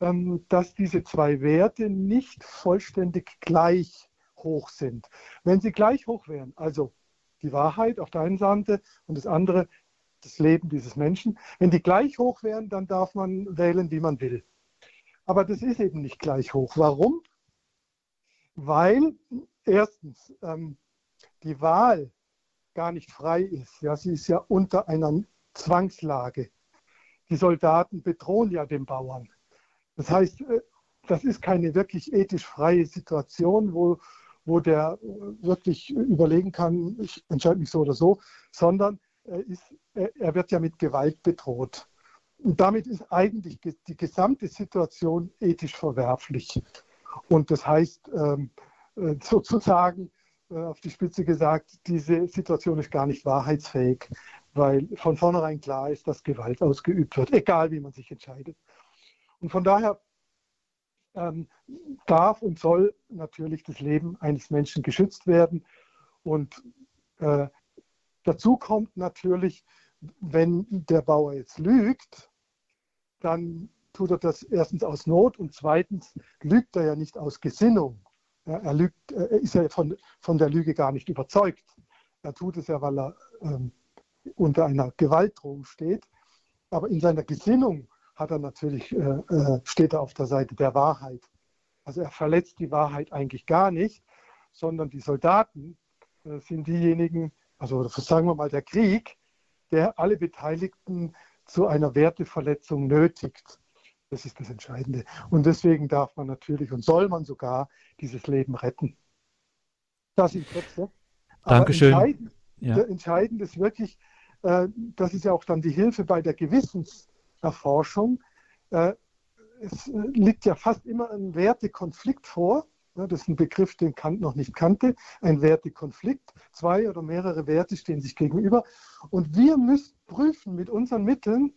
ähm, dass diese zwei Werte nicht vollständig gleich hoch sind. Wenn sie gleich hoch wären, also die Wahrheit auf der einen Seite und das andere das Leben dieses Menschen, wenn die gleich hoch wären, dann darf man wählen, wie man will. Aber das ist eben nicht gleich hoch. Warum? Weil erstens ähm, die Wahl gar nicht frei ist. Ja, sie ist ja unter einer Zwangslage. Die Soldaten bedrohen ja den Bauern. Das heißt, äh, das ist keine wirklich ethisch freie Situation, wo, wo der wirklich überlegen kann, ich entscheide mich so oder so, sondern er, ist, er wird ja mit Gewalt bedroht. Und damit ist eigentlich die gesamte Situation ethisch verwerflich. Und das heißt ähm, äh, sozusagen, äh, auf die Spitze gesagt, diese Situation ist gar nicht wahrheitsfähig, weil von vornherein klar ist, dass Gewalt ausgeübt wird, egal wie man sich entscheidet. Und von daher ähm, darf und soll natürlich das Leben eines Menschen geschützt werden. Und äh, dazu kommt natürlich, wenn der Bauer jetzt lügt, dann tut er das erstens aus Not und zweitens lügt er ja nicht aus Gesinnung. Er, lügt, er ist ja von, von der Lüge gar nicht überzeugt. Er tut es ja, weil er ähm, unter einer Gewaltdrohung steht. Aber in seiner Gesinnung hat er natürlich, äh, äh, steht er auf der Seite der Wahrheit. Also er verletzt die Wahrheit eigentlich gar nicht, sondern die Soldaten äh, sind diejenigen, also sagen wir mal der Krieg, der alle Beteiligten zu einer Werteverletzung nötigt. Das ist das Entscheidende. Und deswegen darf man natürlich und soll man sogar dieses Leben retten. Das sind Kürze. Dankeschön. Entscheidend, ja. entscheidend ist wirklich, äh, das ist ja auch dann die Hilfe bei der Gewissenserforschung. Äh, es liegt ja fast immer ein Wertekonflikt vor. Das ist ein Begriff, den Kant noch nicht kannte. Ein Wertekonflikt. Zwei oder mehrere Werte stehen sich gegenüber. Und wir müssen prüfen mit unseren Mitteln,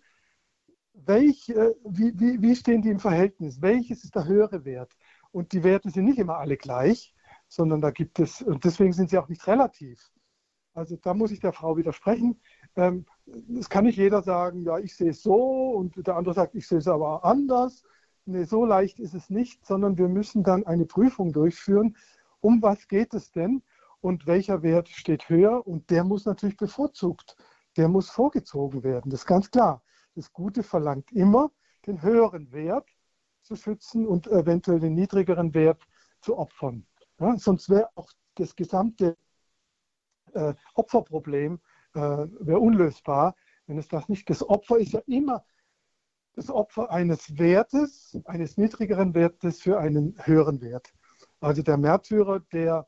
welch, äh, wie, wie, wie stehen die im Verhältnis? Welches ist der höhere Wert? Und die Werte sind nicht immer alle gleich, sondern da gibt es, und deswegen sind sie auch nicht relativ. Also da muss ich der Frau widersprechen. Ähm, es kann nicht jeder sagen, ja, ich sehe es so und der andere sagt, ich sehe es aber anders. Nee, so leicht ist es nicht, sondern wir müssen dann eine Prüfung durchführen, um was geht es denn und welcher Wert steht höher und der muss natürlich bevorzugt, der muss vorgezogen werden, das ist ganz klar. Das Gute verlangt immer, den höheren Wert zu schützen und eventuell den niedrigeren Wert zu opfern. Ja, sonst wäre auch das gesamte äh, Opferproblem äh, unlösbar, wenn es das nicht. Das Opfer ist ja immer das Opfer eines Wertes, eines niedrigeren Wertes für einen höheren Wert. Also der Märtyrer, der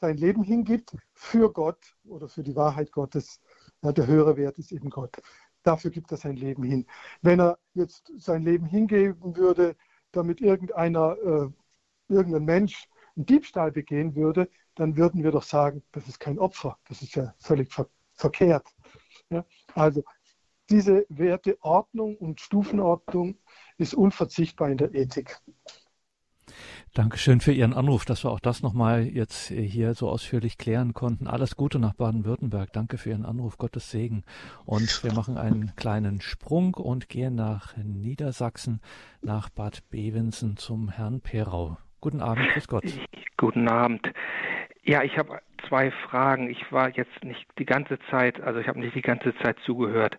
sein Leben hingibt für Gott oder für die Wahrheit Gottes, ja, der höhere Wert ist eben Gott. Dafür gibt er sein Leben hin. Wenn er jetzt sein Leben hingeben würde, damit irgendeiner, äh, irgendein Mensch einen Diebstahl begehen würde, dann würden wir doch sagen, das ist kein Opfer. Das ist ja völlig ver verkehrt. Ja? Also diese Werteordnung und Stufenordnung ist unverzichtbar in der Ethik. Dankeschön für Ihren Anruf, dass wir auch das nochmal jetzt hier so ausführlich klären konnten. Alles Gute nach Baden-Württemberg. Danke für Ihren Anruf. Gottes Segen. Und wir machen einen kleinen Sprung und gehen nach Niedersachsen, nach Bad Bevensen zum Herrn Perau. Guten Abend, grüß Gott. Guten Abend. Ja, ich habe zwei Fragen. Ich war jetzt nicht die ganze Zeit, also ich habe nicht die ganze Zeit zugehört.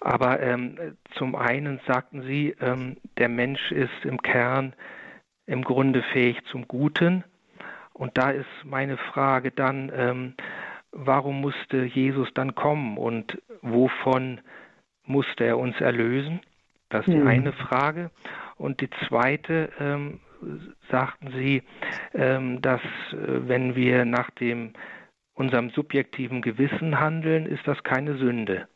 Aber ähm, zum einen sagten Sie, ähm, der Mensch ist im Kern im Grunde fähig zum Guten. Und da ist meine Frage dann, ähm, warum musste Jesus dann kommen und wovon musste er uns erlösen? Das ist die mhm. eine Frage. Und die zweite, ähm, sagten Sie, ähm, dass äh, wenn wir nach dem unserem subjektiven Gewissen handeln, ist das keine Sünde.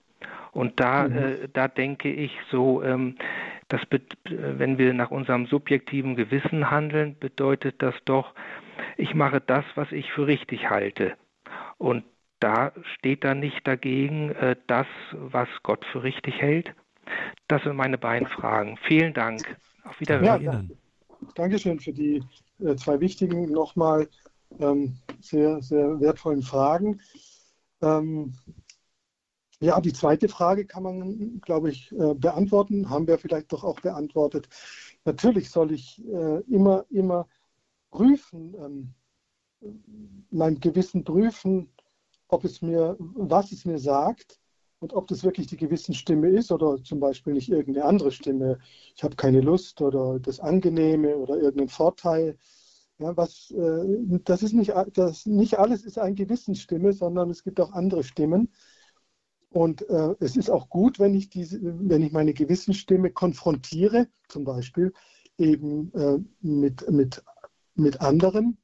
Und da, mhm. äh, da denke ich so, ähm, das wenn wir nach unserem subjektiven Gewissen handeln, bedeutet das doch, ich mache das, was ich für richtig halte. Und da steht da nicht dagegen äh, das, was Gott für richtig hält? Das sind meine beiden Fragen. Vielen Dank. Auf Wiederhören. Ja. Dankeschön für die äh, zwei wichtigen, nochmal ähm, sehr, sehr wertvollen Fragen. Ähm, ja, die zweite Frage kann man, glaube ich, äh, beantworten. Haben wir vielleicht doch auch beantwortet. Natürlich soll ich äh, immer, immer prüfen, ähm, mein Gewissen prüfen, ob es mir, was es mir sagt und ob das wirklich die Gewissensstimme ist oder zum Beispiel nicht irgendeine andere Stimme. Ich habe keine Lust oder das Angenehme oder irgendeinen Vorteil. Ja, was, äh, das ist nicht, das, nicht alles ist eine Gewissensstimme, sondern es gibt auch andere Stimmen. Und äh, es ist auch gut, wenn ich, diese, wenn ich meine Gewissensstimme konfrontiere, zum Beispiel eben äh, mit, mit, mit anderen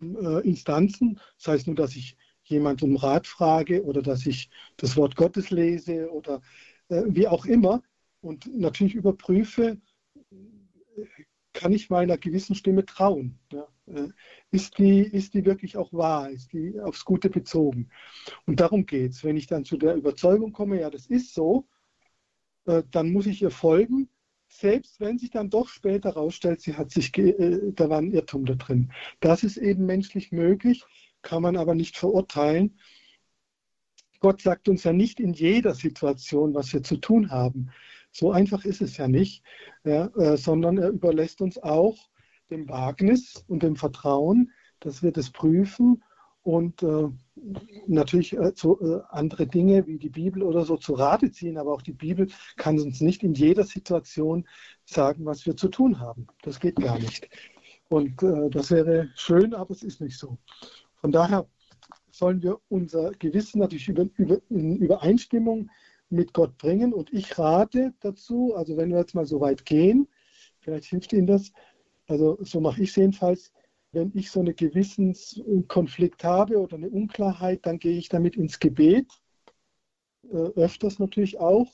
äh, Instanzen. Das heißt nur, dass ich jemand um Rat frage oder dass ich das Wort Gottes lese oder äh, wie auch immer und natürlich überprüfe, kann ich meiner gewissen Stimme trauen? Ja? Äh, ist, die, ist die wirklich auch wahr? Ist die aufs Gute bezogen? Und darum geht es. Wenn ich dann zu der Überzeugung komme, ja, das ist so, äh, dann muss ich ihr folgen selbst wenn sich dann doch später herausstellt, sie hat sich, äh, da war ein Irrtum da drin. Das ist eben menschlich möglich, kann man aber nicht verurteilen. Gott sagt uns ja nicht in jeder Situation, was wir zu tun haben. So einfach ist es ja nicht, ja, äh, sondern er überlässt uns auch dem Wagnis und dem Vertrauen, dass wir das prüfen und äh, natürlich äh, so, äh, andere Dinge wie die Bibel oder so zu Rate ziehen, aber auch die Bibel kann uns nicht in jeder Situation sagen, was wir zu tun haben. Das geht gar nicht. Und äh, das wäre schön, aber es ist nicht so. Von daher sollen wir unser Gewissen natürlich über, über, in Übereinstimmung mit Gott bringen. Und ich rate dazu, also wenn wir jetzt mal so weit gehen, vielleicht hilft Ihnen das, also so mache ich es jedenfalls, wenn ich so einen Gewissenskonflikt habe oder eine Unklarheit, dann gehe ich damit ins Gebet, äh, öfters natürlich auch,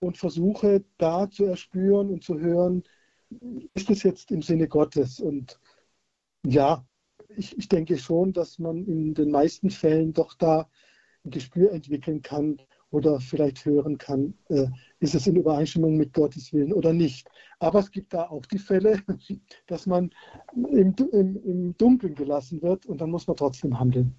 und versuche da zu erspüren und zu hören, ist es jetzt im Sinne Gottes? Und ja, ich, ich denke schon, dass man in den meisten Fällen doch da ein Gespür entwickeln kann, oder vielleicht hören kann, äh, ist es in Übereinstimmung mit Gottes Willen oder nicht. Aber es gibt da auch die Fälle, [laughs] dass man im, im, im Dunkeln gelassen wird und dann muss man trotzdem handeln.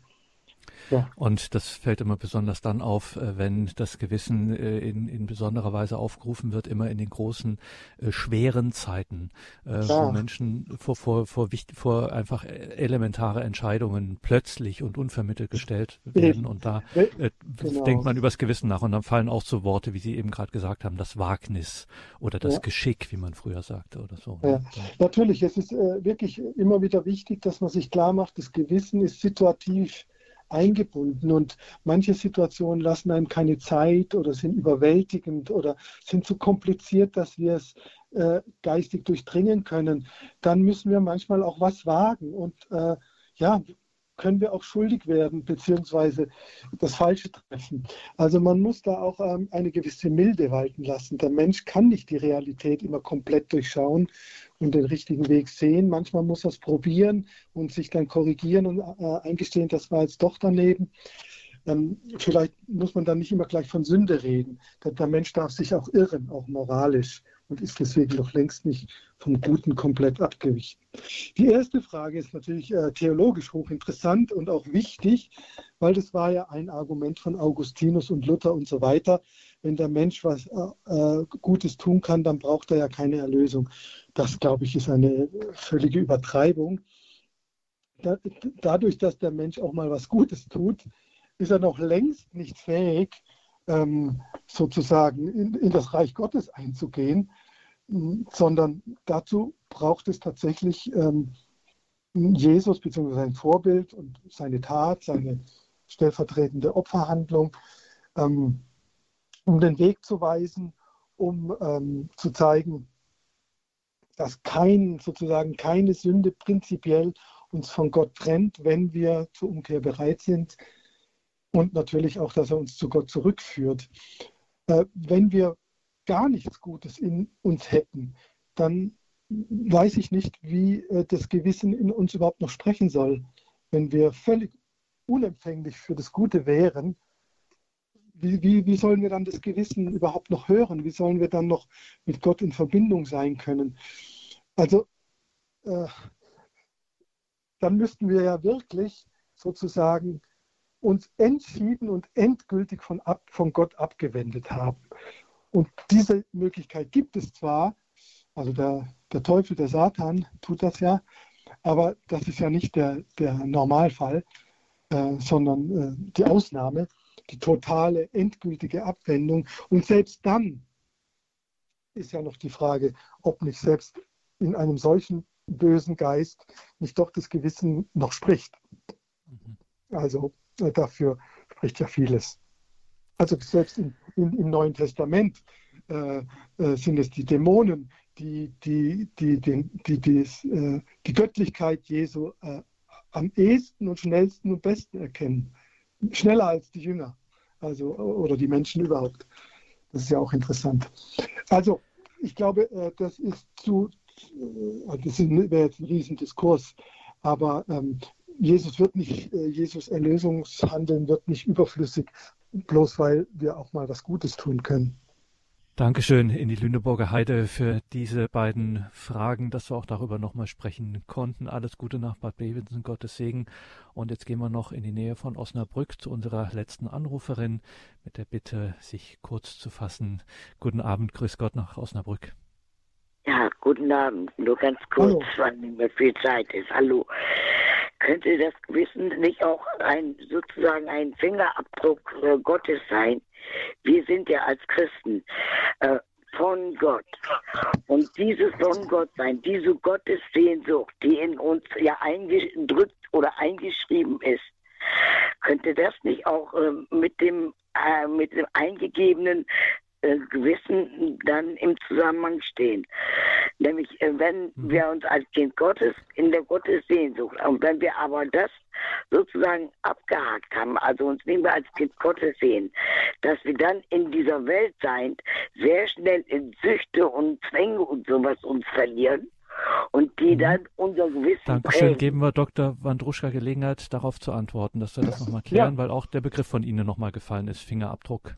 Ja. Und das fällt immer besonders dann auf, äh, wenn das Gewissen äh, in, in besonderer Weise aufgerufen wird, immer in den großen, äh, schweren Zeiten, ja. wo Menschen vor, vor, vor, vor einfach elementare Entscheidungen plötzlich und unvermittelt gestellt [laughs] werden. Und da äh, genau. denkt man übers Gewissen nach. Und dann fallen auch so Worte, wie Sie eben gerade gesagt haben, das Wagnis oder das ja. Geschick, wie man früher sagte oder so. Ja. Natürlich, es ist äh, wirklich immer wieder wichtig, dass man sich klar macht, das Gewissen ist situativ eingebunden und manche Situationen lassen einem keine Zeit oder sind überwältigend oder sind zu kompliziert, dass wir es äh, geistig durchdringen können, dann müssen wir manchmal auch was wagen und äh, ja, können wir auch schuldig werden, beziehungsweise das Falsche treffen. Also man muss da auch ähm, eine gewisse Milde walten lassen. Der Mensch kann nicht die Realität immer komplett durchschauen und den richtigen Weg sehen. Manchmal muss er es probieren und sich dann korrigieren und äh, eingestehen, das war jetzt doch daneben. Ähm, vielleicht muss man dann nicht immer gleich von Sünde reden. Der, der Mensch darf sich auch irren, auch moralisch und ist deswegen noch längst nicht vom Guten komplett abgewichen. Die erste Frage ist natürlich äh, theologisch hochinteressant und auch wichtig, weil das war ja ein Argument von Augustinus und Luther und so weiter. Wenn der Mensch was äh, äh Gutes tun kann, dann braucht er ja keine Erlösung. Das, glaube ich, ist eine völlige Übertreibung. Da, dadurch, dass der Mensch auch mal was Gutes tut, ist er noch längst nicht fähig, ähm, sozusagen in, in, das Reich Gottes einzugehen, sondern dazu braucht es tatsächlich ähm, Jesus bzw. sein Vorbild und seine Tat, seine stellvertretende Opferhandlung, ähm, um den Weg zu weisen, um ähm, zu zeigen, dass kein, sozusagen keine Sünde prinzipiell uns von Gott trennt, wenn wir zur Umkehr bereit sind, und natürlich auch, dass er uns zu Gott zurückführt. Äh, wenn wir gar nichts Gutes in uns hätten, dann weiß ich nicht, wie äh, das Gewissen in uns überhaupt noch sprechen soll. Wenn wir völlig unempfänglich für das Gute wären, wie, wie, wie sollen wir dann das Gewissen überhaupt noch hören? Wie sollen wir dann noch mit Gott in Verbindung sein können? Also, äh, dann müssten wir ja wirklich sozusagen uns entschieden und endgültig von, ab, von Gott abgewendet haben. Und diese Möglichkeit gibt es zwar, also der, der Teufel, der Satan tut das ja, aber das ist ja nicht der, der Normalfall, äh, sondern äh, die Ausnahme, die totale, endgültige Abwendung. Und selbst dann ist ja noch die Frage, ob nicht selbst in einem solchen bösen Geist nicht doch das Gewissen noch spricht. Mhm. Also dafür spricht ja vieles. Also selbst in, in, im Neuen Testament äh, äh, sind es die Dämonen, die die, die, die, die, die, äh, die Göttlichkeit Jesu äh, am ehesten und schnellsten und besten erkennen. Schneller als die Jünger, also oder die Menschen überhaupt. Das ist ja auch interessant. Also ich glaube, äh, das ist zu, das wäre jetzt ein Riesendiskurs, aber ähm, Jesus wird nicht, äh, Jesus Erlösungshandeln wird nicht überflüssig, bloß weil wir auch mal was Gutes tun können. Dankeschön in die Lüneburger Heide für diese beiden Fragen, dass wir auch darüber nochmal sprechen konnten. Alles Gute nach Bad Bevensen, Gottes Segen. Und jetzt gehen wir noch in die Nähe von Osnabrück zu unserer letzten Anruferin mit der Bitte, sich kurz zu fassen. Guten Abend, grüß Gott nach Osnabrück. Ja, guten Abend. Nur ganz kurz, Hallo. weil nicht mehr viel Zeit ist. Hallo könnte das Gewissen nicht auch ein sozusagen ein Fingerabdruck äh, Gottes sein? Wir sind ja als Christen äh, von Gott. Und dieses von Gott sein, diese Gottessehnsucht, die in uns ja eingedrückt oder eingeschrieben ist, könnte das nicht auch äh, mit dem mit dem eingegebenen äh, Gewissen dann im Zusammenhang stehen. Nämlich, äh, wenn mhm. wir uns als Kind Gottes in der Gottessehnsucht, und wenn wir aber das sozusagen abgehakt haben, also uns nicht mehr als Kind Gottes sehen, dass wir dann in dieser Welt sein, sehr schnell in Süchte und Zwänge und sowas uns verlieren und die mhm. dann unser Gewissen Dankeschön. Prägen. Geben wir Dr. Wandruschka Gelegenheit, darauf zu antworten, dass wir das nochmal klären, ja. weil auch der Begriff von Ihnen nochmal gefallen ist, Fingerabdruck.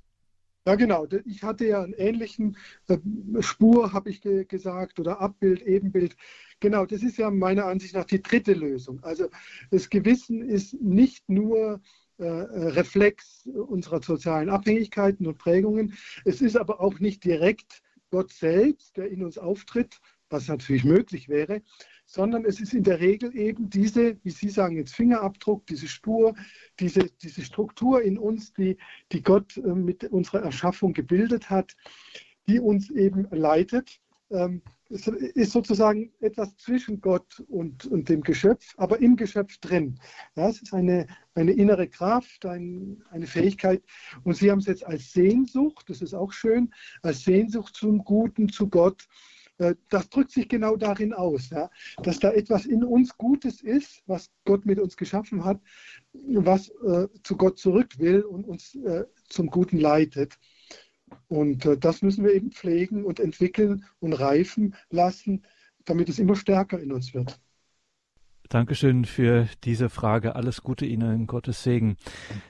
Ja, genau. Ich hatte ja einen ähnlichen äh, Spur, habe ich ge gesagt, oder Abbild, Ebenbild. Genau, das ist ja meiner Ansicht nach die dritte Lösung. Also das Gewissen ist nicht nur äh, Reflex unserer sozialen Abhängigkeiten und Prägungen. Es ist aber auch nicht direkt Gott selbst, der in uns auftritt, was natürlich möglich wäre, sondern es ist in der Regel eben diese, wie Sie sagen, jetzt Fingerabdruck, diese Spur, diese, diese Struktur in uns, die, die Gott äh, mit unserer Erschaffung gebildet hat, die uns eben leitet. Ähm, es ist sozusagen etwas zwischen Gott und, und dem Geschöpf, aber im Geschöpf drin. Ja, es ist eine, eine innere Kraft, ein, eine Fähigkeit. Und Sie haben es jetzt als Sehnsucht, das ist auch schön, als Sehnsucht zum Guten, zu Gott. Äh, das drückt sich genau darin aus, ja, dass da etwas in uns Gutes ist, was Gott mit uns geschaffen hat, was äh, zu Gott zurück will und uns äh, zum Guten leitet. Und äh, das müssen wir eben pflegen und entwickeln und reifen lassen, damit es immer stärker in uns wird. Dankeschön für diese Frage. Alles Gute Ihnen, Gottes Segen.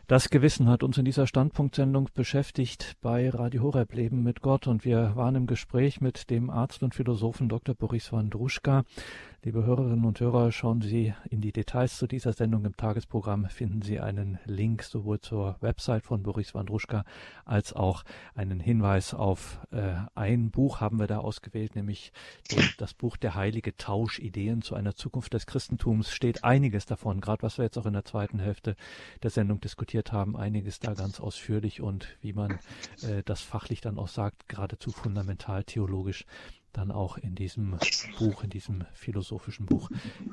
Das Gewissen hat uns in dieser Standpunktsendung beschäftigt bei Radio Horeb Leben mit Gott und wir waren im Gespräch mit dem Arzt und Philosophen Dr. Boris Wandruschka. Liebe Hörerinnen und Hörer, schauen Sie in die Details zu dieser Sendung im Tagesprogramm. Finden Sie einen Link sowohl zur Website von Boris Wandruschka als auch einen Hinweis auf äh, ein Buch haben wir da ausgewählt, nämlich das Buch Der heilige Tausch Ideen zu einer Zukunft des Christentums. Steht einiges davon, gerade was wir jetzt auch in der zweiten Hälfte der Sendung diskutiert haben, einiges da ganz ausführlich und wie man äh, das fachlich dann auch sagt, geradezu fundamental theologisch dann auch in diesem Buch, in diesem philosophischen Buch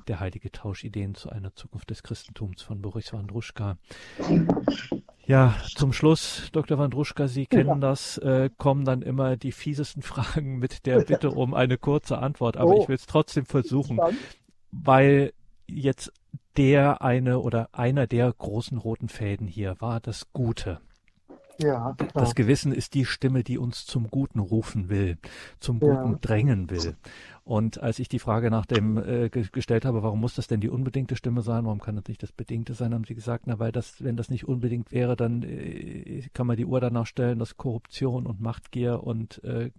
Der heilige Tausch Ideen zu einer Zukunft des Christentums von Boris Wandruschka. Ja, zum Schluss, Dr. Wandruschka, Sie kennen ja. das, äh, kommen dann immer die fiesesten Fragen mit der Bitte um eine kurze Antwort, aber oh. ich will es trotzdem versuchen, weil jetzt der eine oder einer der großen roten Fäden hier war das Gute. Ja, das Gewissen ist die Stimme, die uns zum Guten rufen will, zum Guten ja. drängen will. Und als ich die Frage nach dem äh, gestellt habe, warum muss das denn die unbedingte Stimme sein, warum kann das nicht das Bedingte sein, haben sie gesagt, na, weil das, wenn das nicht unbedingt wäre, dann äh, kann man die Uhr danach stellen, dass Korruption und Machtgier und, äh,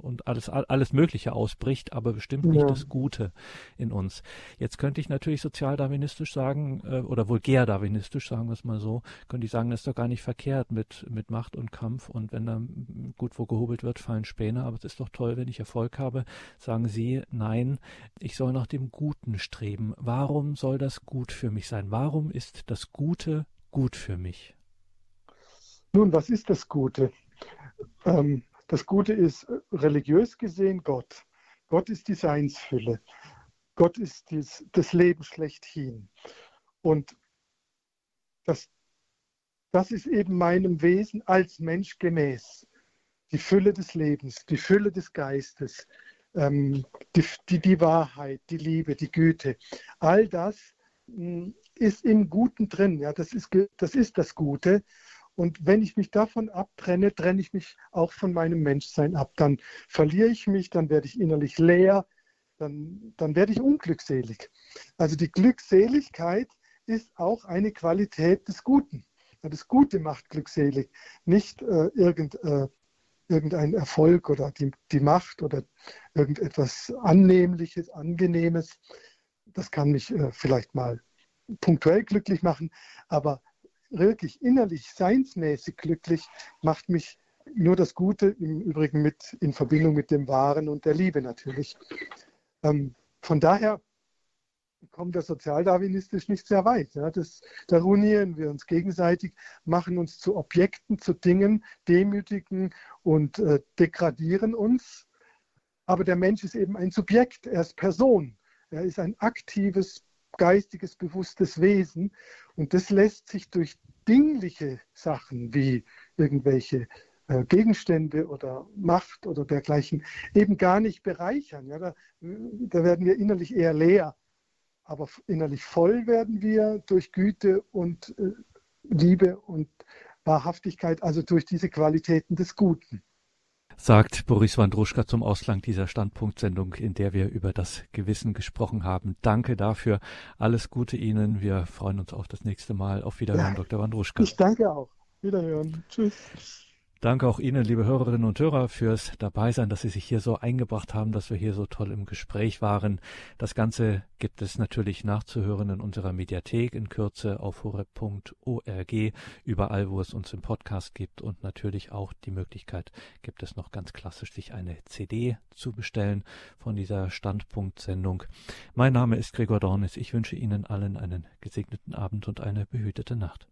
und alles, alles Mögliche ausbricht, aber bestimmt nicht ja. das Gute in uns. Jetzt könnte ich natürlich sozialdarwinistisch sagen, äh, oder vulgärdarwinistisch, sagen wir es mal so, könnte ich sagen, das ist doch gar nicht verkehrt mit, mit Macht und Kampf und wenn da gut wo gehobelt wird, fallen Späne, aber es ist doch toll, wenn ich Erfolg habe, sagen Sie, nein, ich soll nach dem Guten streben. Warum soll das gut für mich sein? Warum ist das Gute gut für mich? Nun, was ist das Gute? Ähm, das Gute ist äh, religiös gesehen Gott. Gott ist die Seinsfülle. Gott ist dies, das Leben schlechthin. Und das, das ist eben meinem Wesen als Mensch gemäß. Die Fülle des Lebens, die Fülle des Geistes, ähm, die, die, die, Wahrheit, die Liebe, die Güte. All das mh, hm, ist im Guten drin. Ja, das, ist, das ist das Gute. Und wenn ich mich davon abtrenne, trenne ich mich auch von meinem Menschsein ab. Dann verliere ich mich, dann werde ich innerlich leer, dann, dann werde ich unglückselig. Also die Glückseligkeit ist auch eine Qualität des Guten. Das Gute macht glückselig, nicht äh, irgend, äh, irgendein Erfolg oder die, die Macht oder irgendetwas Annehmliches, Angenehmes. Das kann mich äh, vielleicht mal punktuell glücklich machen, aber wirklich innerlich, seinsmäßig glücklich macht mich nur das Gute, im Übrigen mit, in Verbindung mit dem Wahren und der Liebe natürlich. Ähm, von daher kommt der sozialdarwinistisch nicht sehr weit. Ja. Das, da ruinieren wir uns gegenseitig, machen uns zu Objekten, zu Dingen, demütigen und äh, degradieren uns. Aber der Mensch ist eben ein Subjekt, er ist Person. Er ist ein aktives, geistiges, bewusstes Wesen. Und das lässt sich durch dingliche Sachen wie irgendwelche äh, Gegenstände oder Macht oder dergleichen eben gar nicht bereichern. Ja, da, da werden wir innerlich eher leer, aber innerlich voll werden wir durch Güte und äh, Liebe und Wahrhaftigkeit, also durch diese Qualitäten des Guten sagt Boris Wandruschka zum Ausklang dieser Standpunktsendung, in der wir über das Gewissen gesprochen haben. Danke dafür. Alles Gute Ihnen. Wir freuen uns auf das nächste Mal. Auf Wiederhören, ja, Dr. Wandruschka. Ich danke auch. Wiederhören. Tschüss. Danke auch Ihnen, liebe Hörerinnen und Hörer, fürs Dabeisein, dass Sie sich hier so eingebracht haben, dass wir hier so toll im Gespräch waren. Das Ganze gibt es natürlich nachzuhören in unserer Mediathek in Kürze auf horeb.org, überall, wo es uns im Podcast gibt und natürlich auch die Möglichkeit gibt es noch ganz klassisch, sich eine CD zu bestellen von dieser Standpunktsendung. Mein Name ist Gregor Dornis. Ich wünsche Ihnen allen einen gesegneten Abend und eine behütete Nacht.